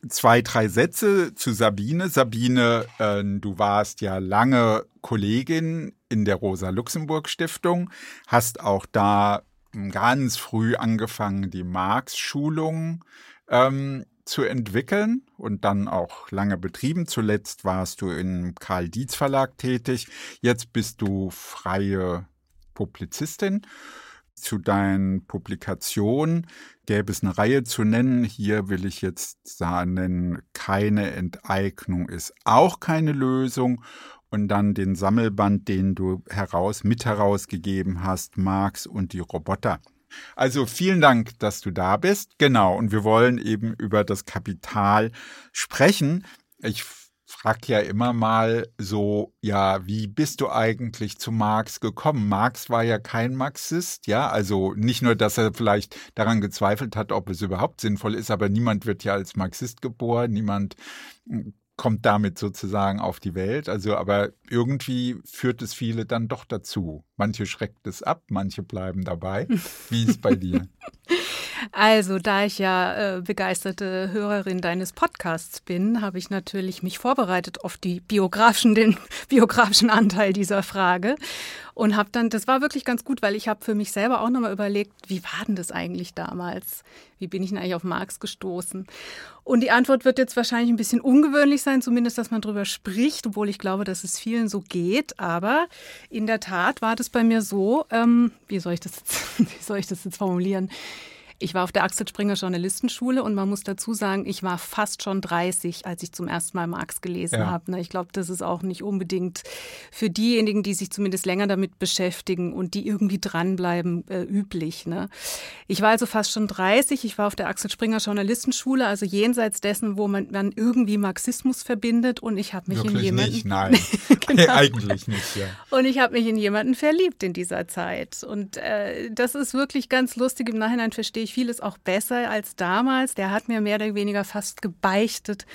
zwei, drei Sätze zu Sabine. Sabine, äh, du warst ja lange Kollegin in der Rosa-Luxemburg-Stiftung, hast auch da ganz früh angefangen, die Marx-Schulung ähm, zu entwickeln und dann auch lange betrieben. Zuletzt warst du im Karl Dietz Verlag tätig. Jetzt bist du freie Publizistin. Zu deinen Publikationen gäbe es eine Reihe zu nennen. Hier will ich jetzt sagen, keine Enteignung ist auch keine Lösung. Und dann den Sammelband, den du heraus, mit herausgegeben hast, Marx und die Roboter. Also vielen Dank, dass du da bist. Genau, und wir wollen eben über das Kapital sprechen. Ich frag ja immer mal so, ja, wie bist du eigentlich zu Marx gekommen? Marx war ja kein Marxist, ja, also nicht nur, dass er vielleicht daran gezweifelt hat, ob es überhaupt sinnvoll ist, aber niemand wird ja als Marxist geboren, niemand hm, kommt damit sozusagen auf die Welt. Also, aber irgendwie führt es viele dann doch dazu. Manche schreckt es ab, manche bleiben dabei. Wie ist es bei dir? Also, da ich ja äh, begeisterte Hörerin deines Podcasts bin, habe ich natürlich mich vorbereitet auf die biografischen, den biografischen Anteil dieser Frage und habe dann, das war wirklich ganz gut, weil ich habe für mich selber auch nochmal überlegt, wie war denn das eigentlich damals? Wie bin ich denn eigentlich auf Marx gestoßen? Und die Antwort wird jetzt wahrscheinlich ein bisschen ungewöhnlich sein, zumindest, dass man darüber spricht, obwohl ich glaube, dass es vielen so geht. Aber in der Tat war das bei mir so, ähm, wie soll ich das jetzt, wie soll ich das jetzt formulieren? Ich war auf der Axel Springer Journalistenschule und man muss dazu sagen, ich war fast schon 30, als ich zum ersten Mal Marx gelesen ja. habe. Ne? Ich glaube, das ist auch nicht unbedingt für diejenigen, die sich zumindest länger damit beschäftigen und die irgendwie dranbleiben, äh, üblich. Ne? Ich war also fast schon 30. Ich war auf der Axel Springer Journalistenschule, also jenseits dessen, wo man, man irgendwie Marxismus verbindet. Und ich habe mich Wirklich in jemanden. Nicht, nein. genau. Eigentlich nicht, ja. Und ich habe mich in jemanden verliebt in dieser Zeit. Und äh, das ist wirklich ganz lustig. Im Nachhinein verstehe ich ich vieles auch besser als damals. Der hat mir mehr oder weniger fast gebeichtet.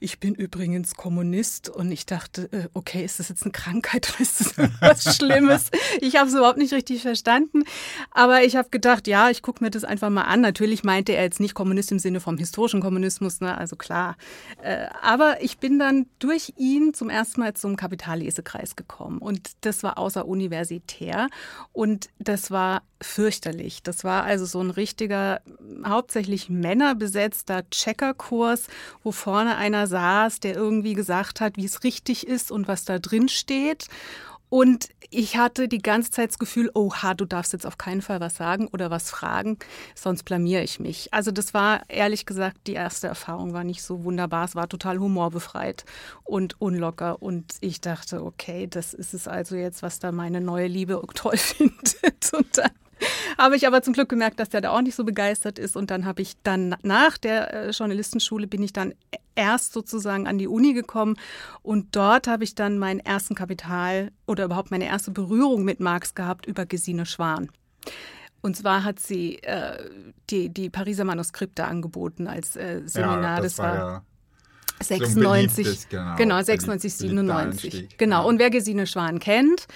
Ich bin übrigens Kommunist und ich dachte, äh, okay, ist das jetzt eine Krankheit oder ist das was Schlimmes? Ich habe es überhaupt nicht richtig verstanden. Aber ich habe gedacht, ja, ich gucke mir das einfach mal an. Natürlich meinte er jetzt nicht Kommunist im Sinne vom historischen Kommunismus, ne? also klar. Äh, aber ich bin dann durch ihn zum ersten Mal zum Kapitallesekreis gekommen und das war außeruniversitär und das war fürchterlich. Das war also so ein richtiger, hauptsächlich männerbesetzter Checkerkurs, wo vorne einer saß, der irgendwie gesagt hat, wie es richtig ist und was da drin steht. Und ich hatte die ganze Zeit das Gefühl, oha, du darfst jetzt auf keinen Fall was sagen oder was fragen, sonst blamier ich mich. Also das war ehrlich gesagt, die erste Erfahrung war nicht so wunderbar. Es war total humorbefreit und unlocker. Und ich dachte, okay, das ist es also jetzt, was da meine neue Liebe toll findet. Und dann habe ich aber zum Glück gemerkt, dass der da auch nicht so begeistert ist. Und dann habe ich dann nach der äh, Journalistenschule bin ich dann erst sozusagen an die Uni gekommen und dort habe ich dann meinen ersten Kapital oder überhaupt meine erste Berührung mit Marx gehabt über Gesine Schwan. Und zwar hat sie äh, die, die Pariser Manuskripte angeboten als äh, Seminar. Ja, das, das war, ja 96, so genau, genau 96, 97. Genau. Und wer Gesine Schwan kennt,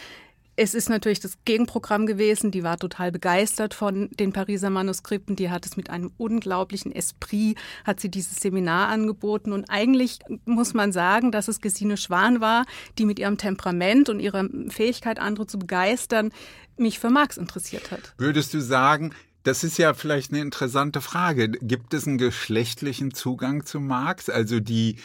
es ist natürlich das Gegenprogramm gewesen. Die war total begeistert von den Pariser Manuskripten. Die hat es mit einem unglaublichen Esprit, hat sie dieses Seminar angeboten. Und eigentlich muss man sagen, dass es Gesine Schwan war, die mit ihrem Temperament und ihrer Fähigkeit, andere zu begeistern, mich für Marx interessiert hat. Würdest du sagen, das ist ja vielleicht eine interessante Frage. Gibt es einen geschlechtlichen Zugang zu Marx? Also die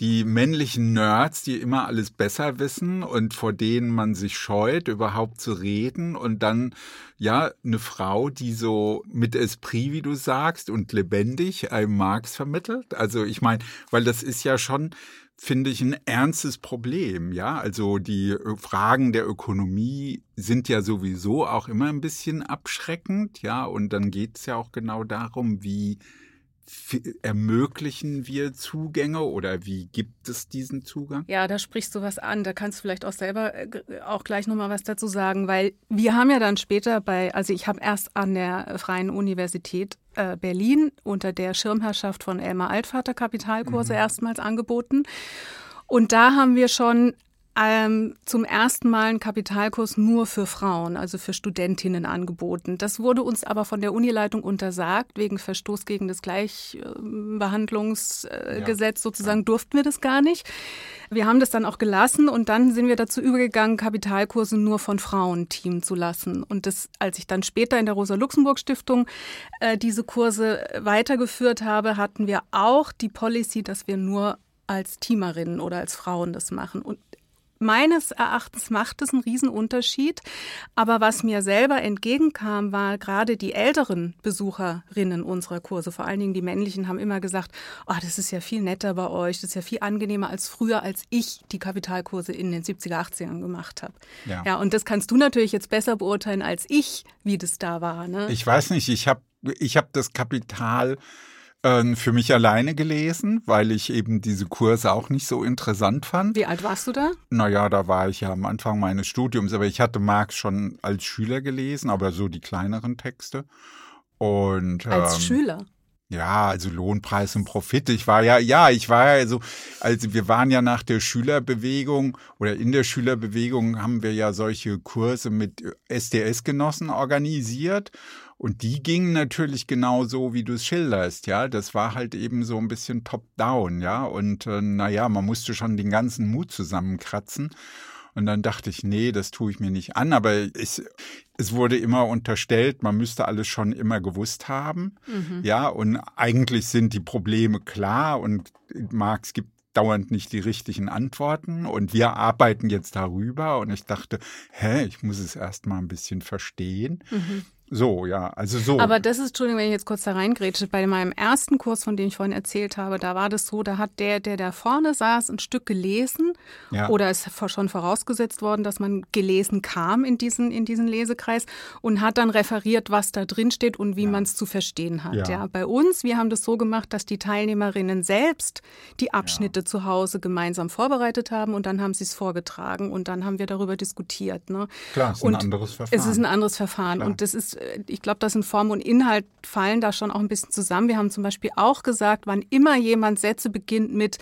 die männlichen Nerds, die immer alles besser wissen und vor denen man sich scheut, überhaupt zu reden und dann ja eine Frau, die so mit Esprit, wie du sagst, und lebendig einem Marx vermittelt. Also ich meine, weil das ist ja schon finde ich ein ernstes Problem, ja. Also die Fragen der Ökonomie sind ja sowieso auch immer ein bisschen abschreckend, ja. Und dann geht es ja auch genau darum, wie ermöglichen wir Zugänge oder wie gibt es diesen Zugang? Ja, da sprichst du was an. Da kannst du vielleicht auch selber äh, auch gleich nochmal was dazu sagen, weil wir haben ja dann später bei, also ich habe erst an der Freien Universität äh, Berlin unter der Schirmherrschaft von Elmar Altvater Kapitalkurse mhm. erstmals angeboten. Und da haben wir schon ähm, zum ersten Mal einen Kapitalkurs nur für Frauen, also für Studentinnen angeboten. Das wurde uns aber von der Unileitung untersagt, wegen Verstoß gegen das Gleichbehandlungsgesetz ja. sozusagen durften wir das gar nicht. Wir haben das dann auch gelassen und dann sind wir dazu übergegangen, Kapitalkurse nur von Frauen teamen zu lassen. Und das, als ich dann später in der Rosa-Luxemburg-Stiftung äh, diese Kurse weitergeführt habe, hatten wir auch die Policy, dass wir nur als Teamerinnen oder als Frauen das machen. Und meines Erachtens macht es einen Riesenunterschied. Aber was mir selber entgegenkam, war gerade die älteren Besucherinnen unserer Kurse, vor allen Dingen die männlichen, haben immer gesagt, oh, das ist ja viel netter bei euch, das ist ja viel angenehmer als früher, als ich die Kapitalkurse in den 70er, 80ern gemacht habe. Ja. ja, und das kannst du natürlich jetzt besser beurteilen als ich, wie das da war. Ne? Ich weiß nicht, ich habe ich hab das Kapital Ähm, für mich alleine gelesen, weil ich eben diese Kurse auch nicht so interessant fand. Wie alt warst du da? Naja, da war ich ja am Anfang meines Studiums, aber ich hatte Marx schon als Schüler gelesen, aber so die kleineren Texte. Und, als ähm, Schüler? Ja, also Lohnpreis und Profit. Ich war ja, ja, ich war ja so, also wir waren ja nach der Schülerbewegung oder in der Schülerbewegung haben wir ja solche Kurse mit SDS-Genossen organisiert. Und die gingen natürlich genau so, wie du es schilderst, ja. Das war halt eben so ein bisschen top-down, ja. Und äh, naja, man musste schon den ganzen Mut zusammenkratzen. Und dann dachte ich, nee, das tue ich mir nicht an. Aber ich, es wurde immer unterstellt, man müsste alles schon immer gewusst haben. Mhm. Ja, und eigentlich sind die Probleme klar und Marx gibt dauernd nicht die richtigen Antworten und wir arbeiten jetzt darüber und ich dachte, hä, ich muss es erst mal ein bisschen verstehen. Mhm. So, ja, also so. Aber das ist, Entschuldigung, wenn ich jetzt kurz da reingrätsche, bei meinem ersten Kurs, von dem ich vorhin erzählt habe, da war das so, da hat der, der da vorne saß, ein Stück gelesen ja. oder ist schon vorausgesetzt worden, dass man gelesen kam in diesen, in diesen Lesekreis und hat dann referiert, was da drin steht und wie ja. man es zu verstehen hat. Ja. ja. Bei uns, wir haben das so gemacht, dass die Teilnehmerinnen selbst die Abschnitte zu Hause gemeinsam vorbereitet haben und dann haben sie es vorgetragen und dann haben wir darüber diskutiert. Ne? Klar, es ist und ein anderes Verfahren. Es ist ein anderes Verfahren Klar. und das ist ich glaube, das sind Form und Inhalt fallen da schon auch ein bisschen zusammen. Wir haben zum Beispiel auch gesagt, wann immer jemand Sätze beginnt mit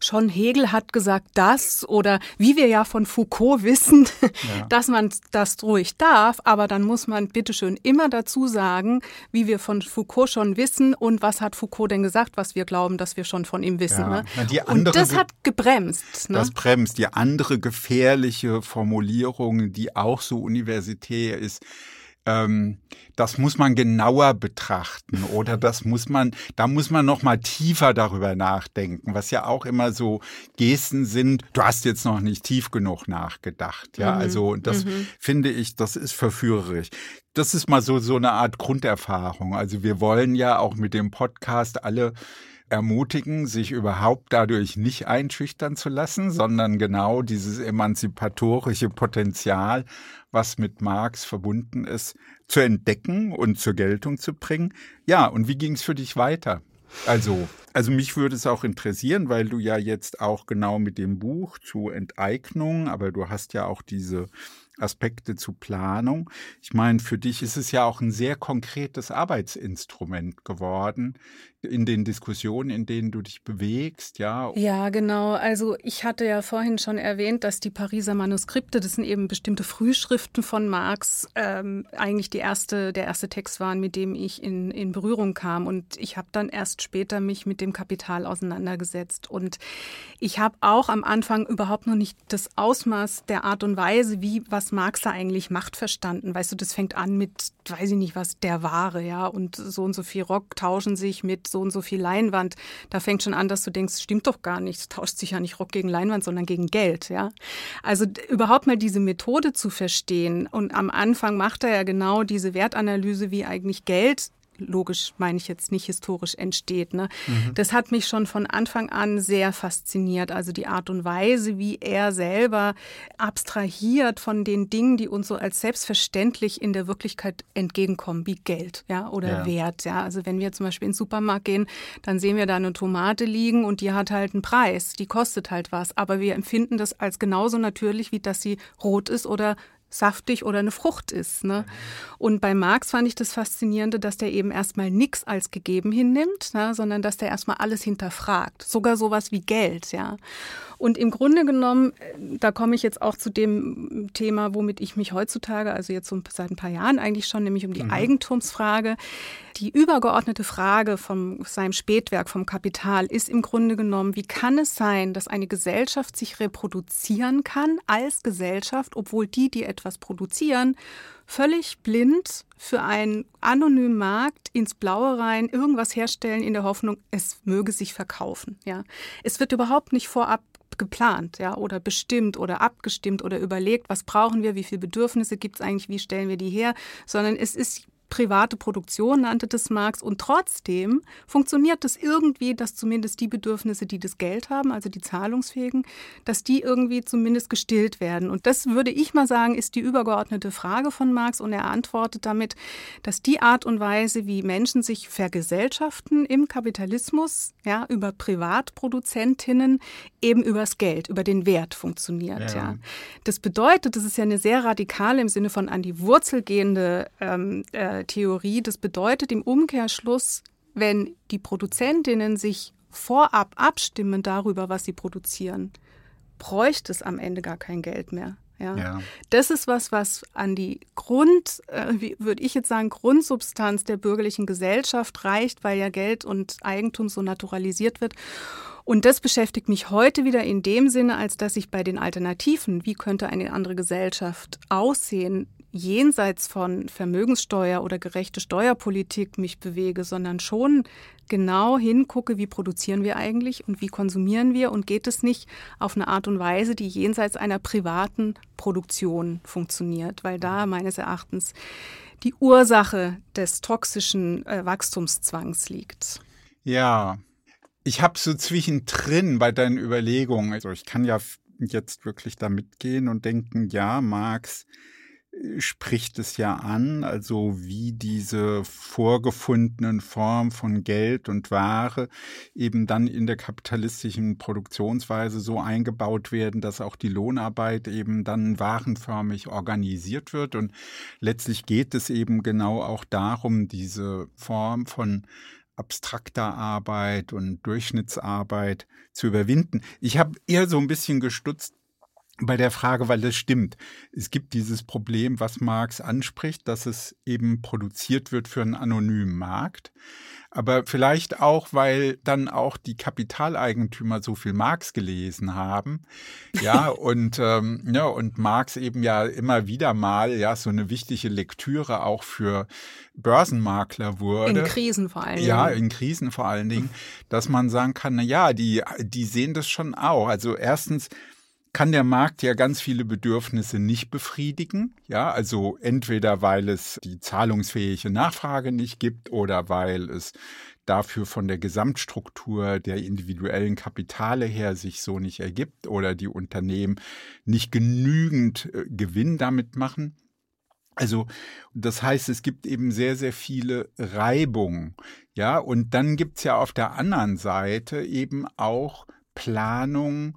schon Hegel hat gesagt das oder wie wir ja von Foucault wissen, ja. dass man das ruhig darf, aber dann muss man bitteschön immer dazu sagen, wie wir von Foucault schon wissen und was hat Foucault denn gesagt, was wir glauben, dass wir schon von ihm wissen. Ja. Ne? und das hat gebremst. Ne? Das bremst. Die andere gefährliche Formulierung, die auch so universitär ist, ähm, das muss man genauer betrachten oder das muss man, da muss man noch mal tiefer darüber nachdenken, was ja auch immer so Gesten sind. Du hast jetzt noch nicht tief genug nachgedacht, ja. Mhm. Also das mhm. finde ich, das ist verführerisch. Das ist mal so so eine Art Grunderfahrung. Also wir wollen ja auch mit dem Podcast alle ermutigen, sich überhaupt dadurch nicht einschüchtern zu lassen, sondern genau dieses emanzipatorische Potenzial, was mit Marx verbunden ist, zu entdecken und zur Geltung zu bringen. Ja, und wie ging es für dich weiter? Also, also mich würde es auch interessieren, weil du ja jetzt auch genau mit dem Buch zu Enteignung, aber du hast ja auch diese Aspekte zu Planung. Ich meine, für dich ist es ja auch ein sehr konkretes Arbeitsinstrument geworden in den Diskussionen, in denen du dich bewegst, ja. Ja, genau. Also ich hatte ja vorhin schon erwähnt, dass die Pariser Manuskripte, das sind eben bestimmte Frühschriften von Marx, ähm, eigentlich die erste, der erste Text waren, mit dem ich in, in Berührung kam. Und ich habe dann erst später mich mit dem Kapital auseinandergesetzt. Und ich habe auch am Anfang überhaupt noch nicht das Ausmaß der Art und Weise, wie was Marx da eigentlich macht, verstanden. Weißt du, das fängt an mit, weiß ich nicht was, der Ware, ja, und so und so viel Rock tauschen sich mit so und so viel Leinwand. Da fängt schon an, dass du denkst, stimmt doch gar nicht, es tauscht sich ja nicht Rock gegen Leinwand, sondern gegen Geld, ja. Also überhaupt mal diese Methode zu verstehen. Und am Anfang macht er ja genau diese Wertanalyse, wie eigentlich Geld logisch meine ich jetzt nicht historisch entsteht. Ne? Mhm. Das hat mich schon von Anfang an sehr fasziniert. Also die Art und Weise, wie er selber abstrahiert von den Dingen, die uns so als selbstverständlich in der Wirklichkeit entgegenkommen, wie Geld ja, oder ja. Wert. Ja? Also wenn wir zum Beispiel in den Supermarkt gehen, dann sehen wir da eine Tomate liegen und die hat halt einen Preis, die kostet halt was. Aber wir empfinden das als genauso natürlich, wie dass sie rot ist oder saftig oder eine Frucht ist. Ne? Und bei Marx fand ich das Faszinierende, dass der eben erstmal nichts als gegeben hinnimmt, ne? sondern dass der erstmal alles hinterfragt. Sogar sowas wie Geld, ja. Und im Grunde genommen, äh, da komme ich jetzt auch zu dem Thema, womit ich mich heutzutage, also jetzt so seit ein paar Jahren eigentlich schon, nämlich um die mhm. Eigentumsfrage. Die übergeordnete Frage von seinem Spätwerk, vom Kapital, ist im Grunde genommen, wie kann es sein, dass eine Gesellschaft sich reproduzieren kann als Gesellschaft, obwohl die, die etwas produzieren, völlig blind für einen anonymen Markt ins Blaue rein irgendwas herstellen in der Hoffnung, es möge sich verkaufen. Ja, es wird überhaupt nicht vorab geplant, ja, oder bestimmt oder abgestimmt oder überlegt, was brauchen wir, wie viele Bedürfnisse gibt es eigentlich, wie stellen wir die her, sondern es ist private Produktion, nannte das Marx. Und trotzdem funktioniert es das irgendwie, dass zumindest die Bedürfnisse, die das Geld haben, also die Zahlungsfähigen, dass die irgendwie zumindest gestillt werden. Und das würde ich mal sagen, ist die übergeordnete Frage von Marx. Und er antwortet damit, dass die Art und Weise, wie Menschen sich vergesellschaften im Kapitalismus, ja, über Privatproduzentinnen, eben übers Geld, über den Wert funktioniert. Ja. ja. Das bedeutet, das ist ja eine sehr radikale im Sinne von an die Wurzel gehende ähm, äh, Theorie. Das bedeutet im Umkehrschluss, wenn die Produzentinnen sich vorab abstimmen darüber, was sie produzieren, bräuchte es am Ende gar kein Geld mehr. Ja. ja. Das ist was, was an die Grund, äh, würde ich jetzt sagen, Grundsubstanz der bürgerlichen Gesellschaft reicht, weil ja Geld und Eigentum so naturalisiert wird. Und das beschäftigt mich heute wieder in dem Sinne, als dass ich bei den Alternativen, wie könnte eine andere Gesellschaft aussehen, jenseits von Vermögenssteuer oder gerechte Steuerpolitik mich bewege, sondern schon genau hingucke, wie produzieren wir eigentlich und wie konsumieren wir und geht es nicht auf eine Art und Weise, die jenseits einer privaten Produktion funktioniert, weil da meines Erachtens die Ursache des toxischen äh, Wachstumszwangs liegt. Ja, ich habe so zwischendrin bei deinen Überlegungen, also ich kann ja jetzt wirklich da mitgehen und denken, ja, Marx spricht es ja an, also wie diese vorgefundenen Formen von Geld und Ware eben dann in der kapitalistischen Produktionsweise so eingebaut werden, dass auch die Lohnarbeit eben dann warenförmig organisiert wird. Und letztlich geht es eben genau auch darum, diese Form von abstrakter Arbeit und Durchschnittsarbeit zu überwinden. Ich habe eher so ein bisschen gestutzt bei der Frage, weil das stimmt. Es gibt dieses Problem, was Marx anspricht, dass es eben produziert wird für einen anonymen Markt. Aber vielleicht auch, weil dann auch die Kapitaleigentümer so viel Marx gelesen haben. Ja, und, ähm, ja, und Marx eben ja immer wieder mal ja so eine wichtige Lektüre auch für Börsenmakler wurde. In Krisen vor allen Dingen. Ja, in Krisen vor allen Dingen, dass man sagen kann, na ja, die, die sehen das schon auch. Also erstens, kann der Markt ja ganz viele Bedürfnisse nicht befriedigen. Ja, also entweder weil es die zahlungsfähige Nachfrage nicht gibt oder weil es dafür von der Gesamtstruktur der individuellen Kapitale her sich so nicht ergibt oder die Unternehmen nicht genügend äh, Gewinn damit machen. Also, das heißt, es gibt eben sehr, sehr viele Reibungen. Ja, und dann gibt's ja auf der anderen Seite eben auch Planung,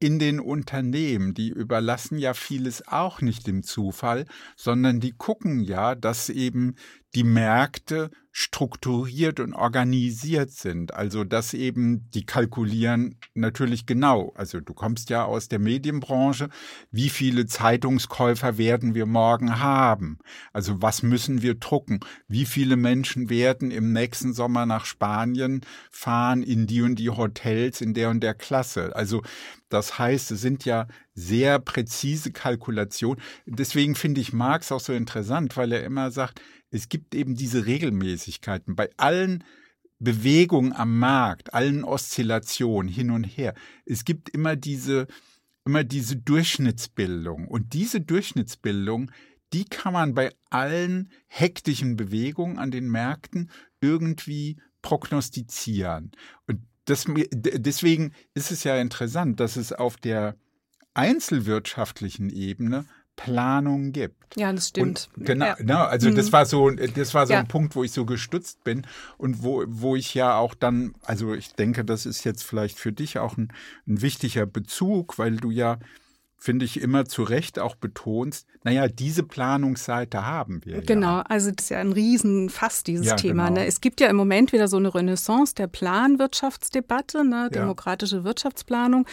in den Unternehmen, die überlassen ja vieles auch nicht dem Zufall, sondern die gucken ja, dass eben die Märkte strukturiert und organisiert sind. Also dass eben die kalkulieren natürlich genau. Also du kommst ja aus der Medienbranche. Wie viele Zeitungskäufer werden wir morgen haben? Also was müssen wir drucken? Wie viele Menschen werden im nächsten Sommer nach Spanien fahren in die und die Hotels in der und der Klasse? Also das heißt, es sind ja sehr präzise Kalkulationen. Deswegen finde ich Marx auch so interessant, weil er immer sagt, es gibt eben diese Regelmäßigkeiten bei allen Bewegungen am Markt, allen Oszillationen hin und her. Es gibt immer diese, immer diese Durchschnittsbildung. Und diese Durchschnittsbildung, die kann man bei allen hektischen Bewegungen an den Märkten irgendwie prognostizieren. Und das, deswegen ist es ja interessant, dass es auf der einzelwirtschaftlichen Ebene Planung gibt. Ja, das stimmt. Und genau, ja. genau, also mhm. das war so, das war so ja. ein Punkt, wo ich so gestützt bin und wo, wo ich ja auch dann, also ich denke, das ist jetzt vielleicht für dich auch ein, ein wichtiger Bezug, weil du ja, finde ich, immer zu Recht auch betonst, naja, diese Planungsseite haben wir. Genau, ja. also das ist ja ein Riesenfass, dieses ja, Thema. Genau. Ne? Es gibt ja im Moment wieder so eine Renaissance der Planwirtschaftsdebatte, ne? demokratische Wirtschaftsplanung.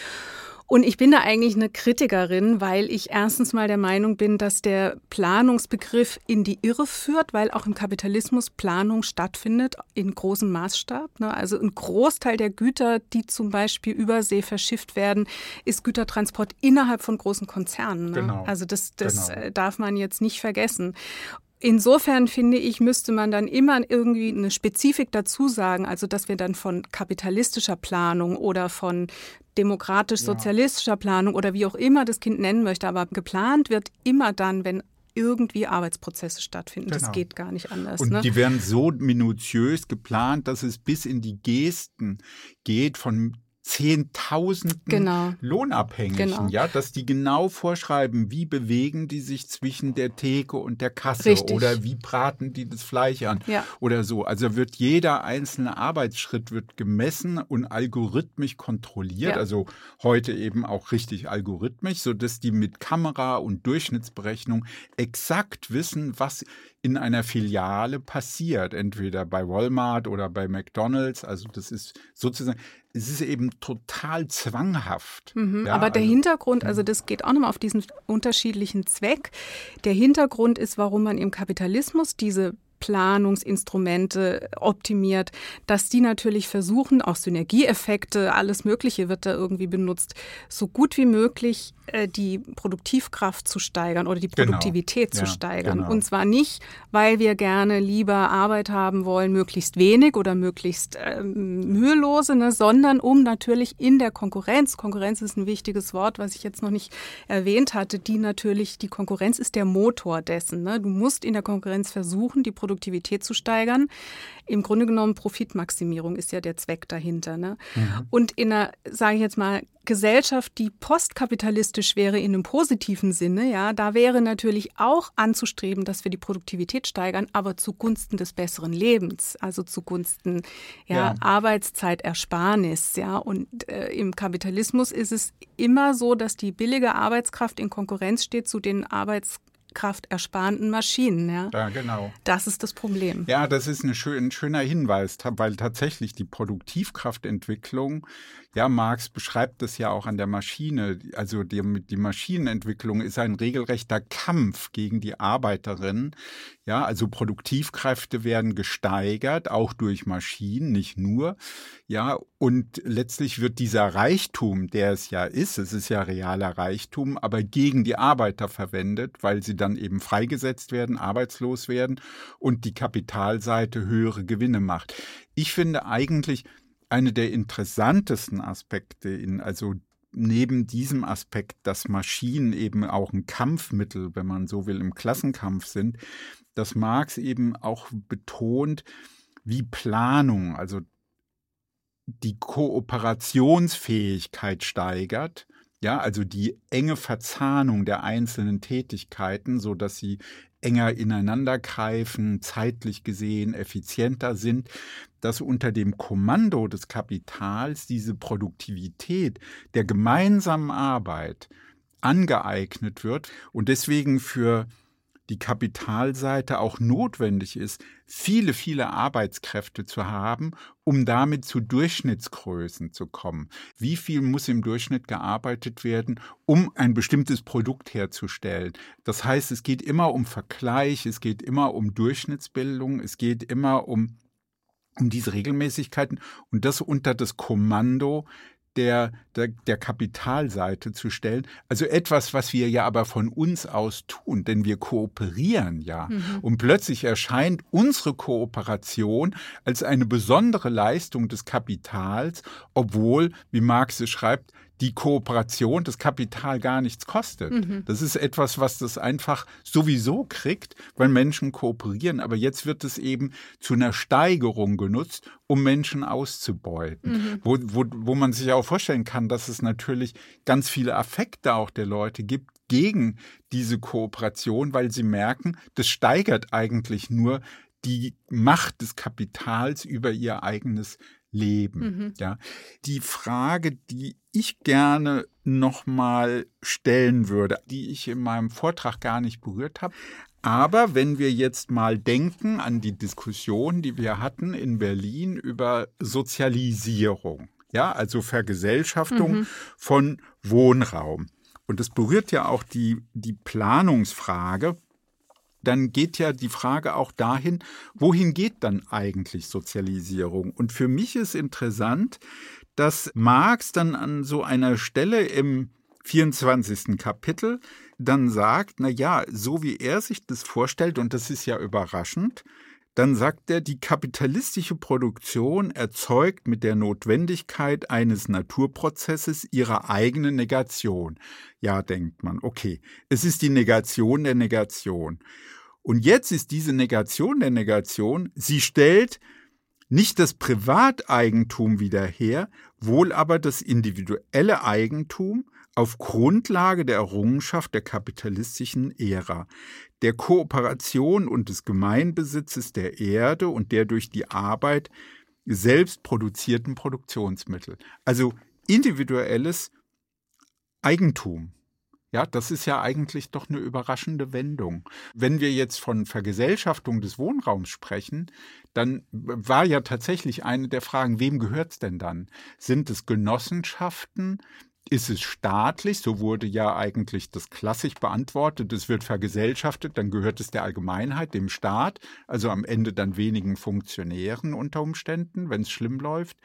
Und ich bin da eigentlich eine Kritikerin, weil ich erstens mal der Meinung bin, dass der Planungsbegriff in die Irre führt, weil auch im Kapitalismus Planung stattfindet in großem Maßstab. Ne? Also ein Großteil der Güter, die zum Beispiel übersee verschifft werden, ist Gütertransport innerhalb von großen Konzernen. Ne? Genau. Also das, das genau. Äh, darf man jetzt nicht vergessen. Insofern finde ich, müsste man dann immer irgendwie eine Spezifik dazu sagen, also dass wir dann von kapitalistischer Planung oder von demokratisch-sozialistischer Planung oder wie auch immer das Kind nennen möchte, aber geplant wird immer dann, wenn irgendwie Arbeitsprozesse stattfinden. Genau. Das geht gar nicht anders. Und ne? die werden so minutiös geplant, dass es bis in die Gesten geht von Zehntausenden genau. Lohnabhängigen, genau. ja, dass die genau vorschreiben, wie bewegen die sich zwischen der Theke und der Kasse Richtig. oder wie braten die das Fleisch an ja. oder so. Also wird jeder einzelne Arbeitsschritt wird gemessen und algorithmisch kontrolliert, ja. also heute eben auch richtig algorithmisch, so dass die mit Kamera und Durchschnittsberechnung exakt wissen, was in einer Filiale passiert, entweder bei Walmart oder bei McDonald's. Also das ist sozusagen, es ist eben total zwanghaft. Mhm, ja, aber der also, Hintergrund, also mhm. das geht auch nochmal auf diesen unterschiedlichen Zweck. Der Hintergrund ist, warum man im Kapitalismus diese Planungsinstrumente optimiert, dass die natürlich versuchen, auch Synergieeffekte, alles Mögliche wird da irgendwie benutzt, so gut wie möglich äh, die Produktivkraft zu steigern oder die genau. Produktivität genau. zu ja, steigern. Genau. Und zwar nicht, weil wir gerne lieber Arbeit haben wollen, möglichst wenig oder möglichst äh, mühelose, ne, sondern um natürlich in der Konkurrenz, Konkurrenz ist ein wichtiges Wort, was ich jetzt noch nicht erwähnt hatte, die natürlich, die Konkurrenz ist der Motor dessen. Ne? Du musst in der Konkurrenz versuchen, die Produktivität zu steigern. Im Grunde genommen Profitmaximierung ist ja der Zweck dahinter. Ne? Mhm. Und in einer, sage ich jetzt mal, Gesellschaft, die postkapitalistisch wäre in einem positiven Sinne, ja, da wäre natürlich auch anzustreben, dass wir die Produktivität steigern, aber zugunsten des besseren Lebens, also zugunsten ja, ja. Arbeitszeitersparnis, ja. Und äh, im Kapitalismus ist es immer so, dass die billige Arbeitskraft in Konkurrenz steht zu den Arbeits kraftersparenden Maschinen. Ja? ja, genau. Das ist das Problem. Ja, das ist ein schöner Hinweis, weil tatsächlich die Produktivkraftentwicklung ja, Marx beschreibt das ja auch an der Maschine. Also die, die Maschinenentwicklung ist ein regelrechter Kampf gegen die Arbeiterin. Ja, also Produktivkräfte werden gesteigert, auch durch Maschinen, nicht nur. Ja, und letztlich wird dieser Reichtum, der es ja ist, es ist ja realer Reichtum, aber gegen die Arbeiter verwendet, weil sie dann eben freigesetzt werden, arbeitslos werden und die Kapitalseite höhere Gewinne macht. Ich finde eigentlich, eine der interessantesten Aspekte in, also neben diesem Aspekt, dass Maschinen eben auch ein Kampfmittel, wenn man so will, im Klassenkampf sind, dass Marx eben auch betont, wie Planung, also die Kooperationsfähigkeit steigert, ja, also die enge Verzahnung der einzelnen Tätigkeiten, so dass sie enger ineinander greifen, zeitlich gesehen effizienter sind, dass unter dem Kommando des Kapitals diese Produktivität der gemeinsamen Arbeit angeeignet wird und deswegen für die Kapitalseite auch notwendig ist, viele, viele Arbeitskräfte zu haben, um damit zu Durchschnittsgrößen zu kommen. Wie viel muss im Durchschnitt gearbeitet werden, um ein bestimmtes Produkt herzustellen? Das heißt, es geht immer um Vergleich, es geht immer um Durchschnittsbildung, es geht immer um um diese Regelmäßigkeiten und das unter das Kommando der, der, der Kapitalseite zu stellen. Also etwas, was wir ja aber von uns aus tun, denn wir kooperieren ja. Mhm. Und plötzlich erscheint unsere Kooperation als eine besondere Leistung des Kapitals, obwohl, wie Marx es schreibt, die Kooperation, das Kapital gar nichts kostet. Mhm. Das ist etwas, was das einfach sowieso kriegt, weil Menschen kooperieren. Aber jetzt wird es eben zu einer Steigerung genutzt, um Menschen auszubeuten. Mhm. Wo, wo, wo man sich auch vorstellen kann, dass es natürlich ganz viele Affekte auch der Leute gibt gegen diese Kooperation, weil sie merken, das steigert eigentlich nur die Macht des Kapitals über ihr eigenes Leben. Mhm. Ja, die Frage, die ich gerne nochmal stellen würde, die ich in meinem Vortrag gar nicht berührt habe. Aber wenn wir jetzt mal denken an die Diskussion, die wir hatten in Berlin über Sozialisierung, ja, also Vergesellschaftung mhm. von Wohnraum. Und das berührt ja auch die, die Planungsfrage dann geht ja die Frage auch dahin, wohin geht dann eigentlich Sozialisierung? Und für mich ist interessant, dass Marx dann an so einer Stelle im 24. Kapitel dann sagt, na ja, so wie er sich das vorstellt und das ist ja überraschend, dann sagt er, die kapitalistische Produktion erzeugt mit der Notwendigkeit eines Naturprozesses ihre eigene Negation. Ja, denkt man, okay, es ist die Negation der Negation. Und jetzt ist diese Negation der Negation, sie stellt nicht das Privateigentum wieder her, wohl aber das individuelle Eigentum auf Grundlage der Errungenschaft der kapitalistischen Ära, der Kooperation und des Gemeinbesitzes der Erde und der durch die Arbeit selbst produzierten Produktionsmittel. Also individuelles Eigentum. Ja, das ist ja eigentlich doch eine überraschende Wendung. Wenn wir jetzt von Vergesellschaftung des Wohnraums sprechen, dann war ja tatsächlich eine der Fragen, wem gehört es denn dann? Sind es Genossenschaften? Ist es staatlich? So wurde ja eigentlich das klassisch beantwortet. Es wird vergesellschaftet, dann gehört es der Allgemeinheit, dem Staat, also am Ende dann wenigen Funktionären unter Umständen, wenn es schlimm läuft.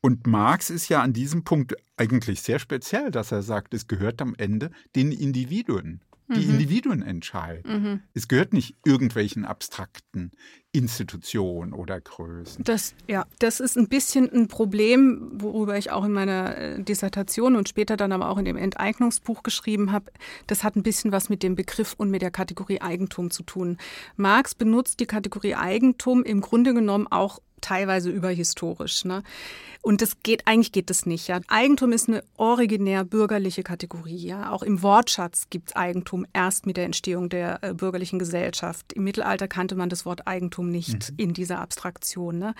Und Marx ist ja an diesem Punkt eigentlich sehr speziell, dass er sagt, es gehört am Ende den Individuen. Die mhm. Individuen entscheiden. Mhm. Es gehört nicht irgendwelchen abstrakten Institutionen oder Größen. Das, ja, das ist ein bisschen ein Problem, worüber ich auch in meiner äh, Dissertation und später dann aber auch in dem Enteignungsbuch geschrieben habe. Das hat ein bisschen was mit dem Begriff und mit der Kategorie Eigentum zu tun. Marx benutzt die Kategorie Eigentum im Grunde genommen auch teilweise überhistorisch. Ne? Und das geht, eigentlich geht das nicht. Ja. Eigentum ist eine originär bürgerliche Kategorie. Ja. Auch im Wortschatz gibt es Eigentum erst mit der Entstehung der äh, bürgerlichen Gesellschaft. Im Mittelalter kannte man das Wort Eigentum nicht mhm. in dieser Abstraktion. Ne.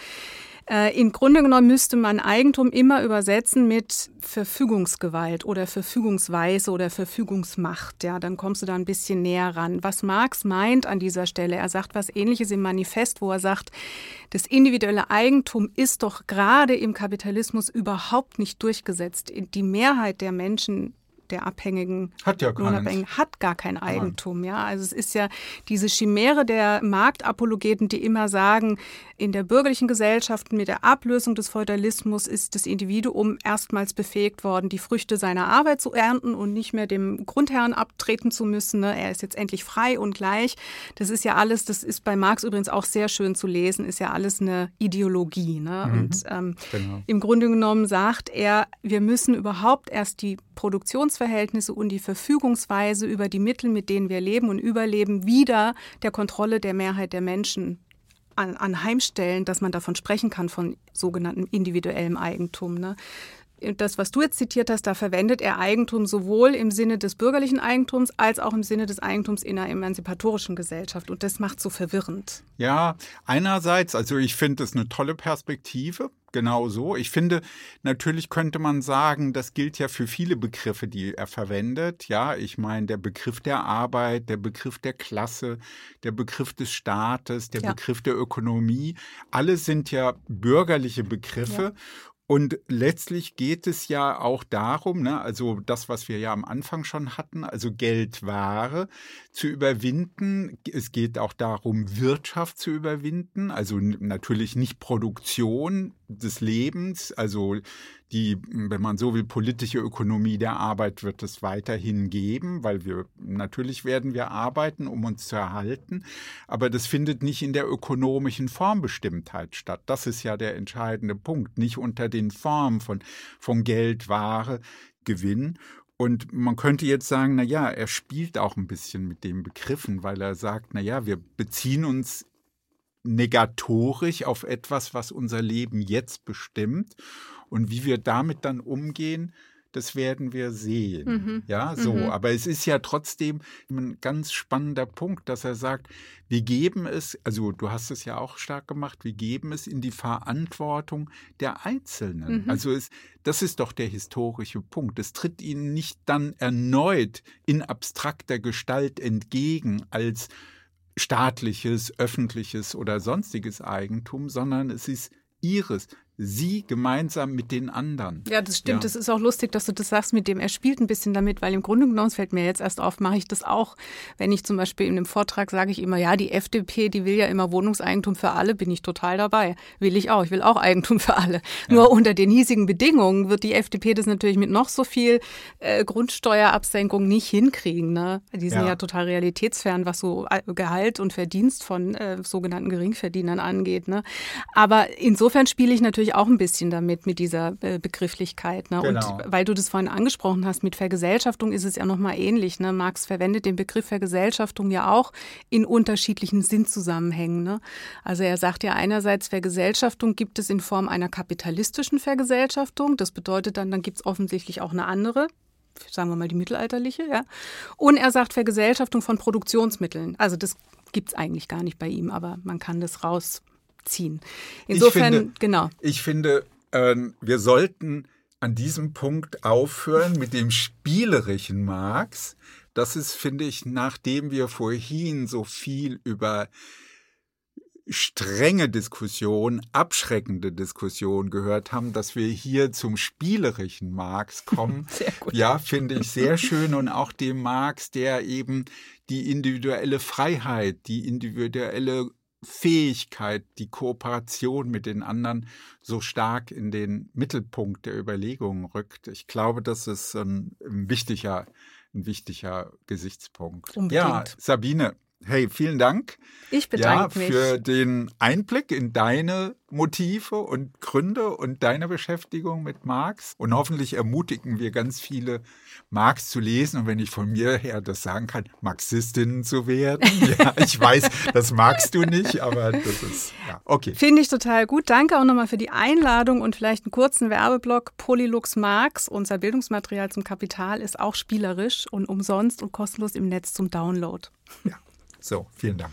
Äh, Im Grunde genommen müsste man Eigentum immer übersetzen mit Verfügungsgewalt oder Verfügungsweise oder Verfügungsmacht. Ja, dann kommst du da ein bisschen näher ran. Was Marx meint an dieser Stelle, er sagt was Ähnliches im Manifest, wo er sagt, das individuelle Eigentum ist doch gerade im Kapitalismus überhaupt nicht durchgesetzt. Die Mehrheit der Menschen der Abhängigen. Hat ja hat gar kein Eigentum. Ja, also es ist ja diese Chimäre der Marktapologeten, die immer sagen, in der bürgerlichen Gesellschaft mit der Ablösung des Feudalismus ist das Individuum erstmals befähigt worden, die Früchte seiner Arbeit zu ernten und nicht mehr dem Grundherrn abtreten zu müssen. Ne? Er ist jetzt endlich frei und gleich. Das ist ja alles, das ist bei Marx übrigens auch sehr schön zu lesen, ist ja alles eine Ideologie. Ne? Mhm. Und ähm, genau. im Grunde genommen sagt er, wir müssen überhaupt erst die Produktionsverhältnisse und die Verfügungsweise über die Mittel, mit denen wir leben und überleben, wieder der Kontrolle der Mehrheit der Menschen an, anheimstellen, dass man davon sprechen kann, von sogenanntem individuellem Eigentum. Ne? das, was du jetzt zitiert hast, da verwendet er Eigentum sowohl im Sinne des bürgerlichen Eigentums als auch im Sinne des Eigentums in einer emanzipatorischen Gesellschaft. Und das macht so verwirrend. Ja, einerseits, also ich finde es eine tolle Perspektive. Genau so. Ich finde, natürlich könnte man sagen, das gilt ja für viele Begriffe, die er verwendet. Ja, ich meine, der Begriff der Arbeit, der Begriff der Klasse, der Begriff des Staates, der ja. Begriff der Ökonomie, alle sind ja bürgerliche Begriffe. Ja. Und letztlich geht es ja auch darum, ne, also das, was wir ja am Anfang schon hatten, also Geldware zu überwinden. Es geht auch darum, Wirtschaft zu überwinden, also natürlich nicht Produktion des Lebens, also die, wenn man so will, politische Ökonomie der Arbeit wird es weiterhin geben, weil wir natürlich werden wir arbeiten, um uns zu erhalten, aber das findet nicht in der ökonomischen Formbestimmtheit statt. Das ist ja der entscheidende Punkt, nicht unter den Formen von, von Geld, Ware, Gewinn. Und man könnte jetzt sagen, na ja, er spielt auch ein bisschen mit den Begriffen, weil er sagt, na ja, wir beziehen uns negatorisch auf etwas, was unser Leben jetzt bestimmt. Und wie wir damit dann umgehen, das werden wir sehen. Mhm. Ja, so. Mhm. Aber es ist ja trotzdem ein ganz spannender Punkt, dass er sagt, wir geben es, also du hast es ja auch stark gemacht, wir geben es in die Verantwortung der Einzelnen. Mhm. Also es, das ist doch der historische Punkt. Es tritt ihnen nicht dann erneut in abstrakter Gestalt entgegen als staatliches, öffentliches oder sonstiges Eigentum, sondern es ist ihres. Sie gemeinsam mit den anderen. Ja, das stimmt. Ja. ist auch lustig, dass du das sagst mit dem, er spielt ein bisschen damit, weil im Grunde genommen, es fällt mir jetzt erst auf, mache ich das auch. Wenn ich zum Beispiel in einem Vortrag sage ich immer, ja, die FDP, die will ja immer Wohnungseigentum für alle, bin ich total dabei. Will ich auch. Ich will auch Eigentum für alle. Ja. Nur unter den hiesigen Bedingungen wird die FDP das natürlich mit noch so viel äh, Grundsteuerabsenkung nicht hinkriegen. Ne? Die sind ja. ja total realitätsfern, was so äh, Gehalt und Verdienst von äh, sogenannten Geringverdienern angeht. Ne? Aber insofern spiele ich natürlich auch ein bisschen damit, mit dieser äh, Begrifflichkeit. Ne? Genau. Und weil du das vorhin angesprochen hast, mit Vergesellschaftung ist es ja nochmal ähnlich. Ne? Marx verwendet den Begriff Vergesellschaftung ja auch in unterschiedlichen Sinnzusammenhängen. Ne? Also er sagt ja einerseits, Vergesellschaftung gibt es in Form einer kapitalistischen Vergesellschaftung. Das bedeutet dann, dann gibt es offensichtlich auch eine andere, sagen wir mal die mittelalterliche, ja. Und er sagt Vergesellschaftung von Produktionsmitteln. Also das gibt es eigentlich gar nicht bei ihm, aber man kann das rausziehen. Insofern, ich finde, genau. Ich finde, äh, wir sollten an diesem Punkt aufhören mit dem spielerischen Marx. Das ist, finde ich, nachdem wir vorhin so viel über strenge Diskussion, abschreckende Diskussion gehört haben, dass wir hier zum spielerischen Marx kommen. Sehr gut. Ja, finde ich sehr schön und auch dem Marx, der eben die individuelle Freiheit, die individuelle Fähigkeit, die Kooperation mit den anderen so stark in den Mittelpunkt der Überlegungen rückt. Ich glaube, das ist ein, ein wichtiger, ein wichtiger Gesichtspunkt. Unbedingt. Ja, Sabine, Hey, vielen Dank. Ich bedanke ja, für den Einblick in deine Motive und Gründe und deine Beschäftigung mit Marx. Und hoffentlich ermutigen wir ganz viele, Marx zu lesen. Und wenn ich von mir her das sagen kann, Marxistinnen zu werden. Ja, ich weiß, das magst du nicht, aber das ist, ja, okay. Finde ich total gut. Danke auch nochmal für die Einladung und vielleicht einen kurzen Werbeblock. Polylux Marx, unser Bildungsmaterial zum Kapital, ist auch spielerisch und umsonst und kostenlos im Netz zum Download. Ja. So, vielen Dank.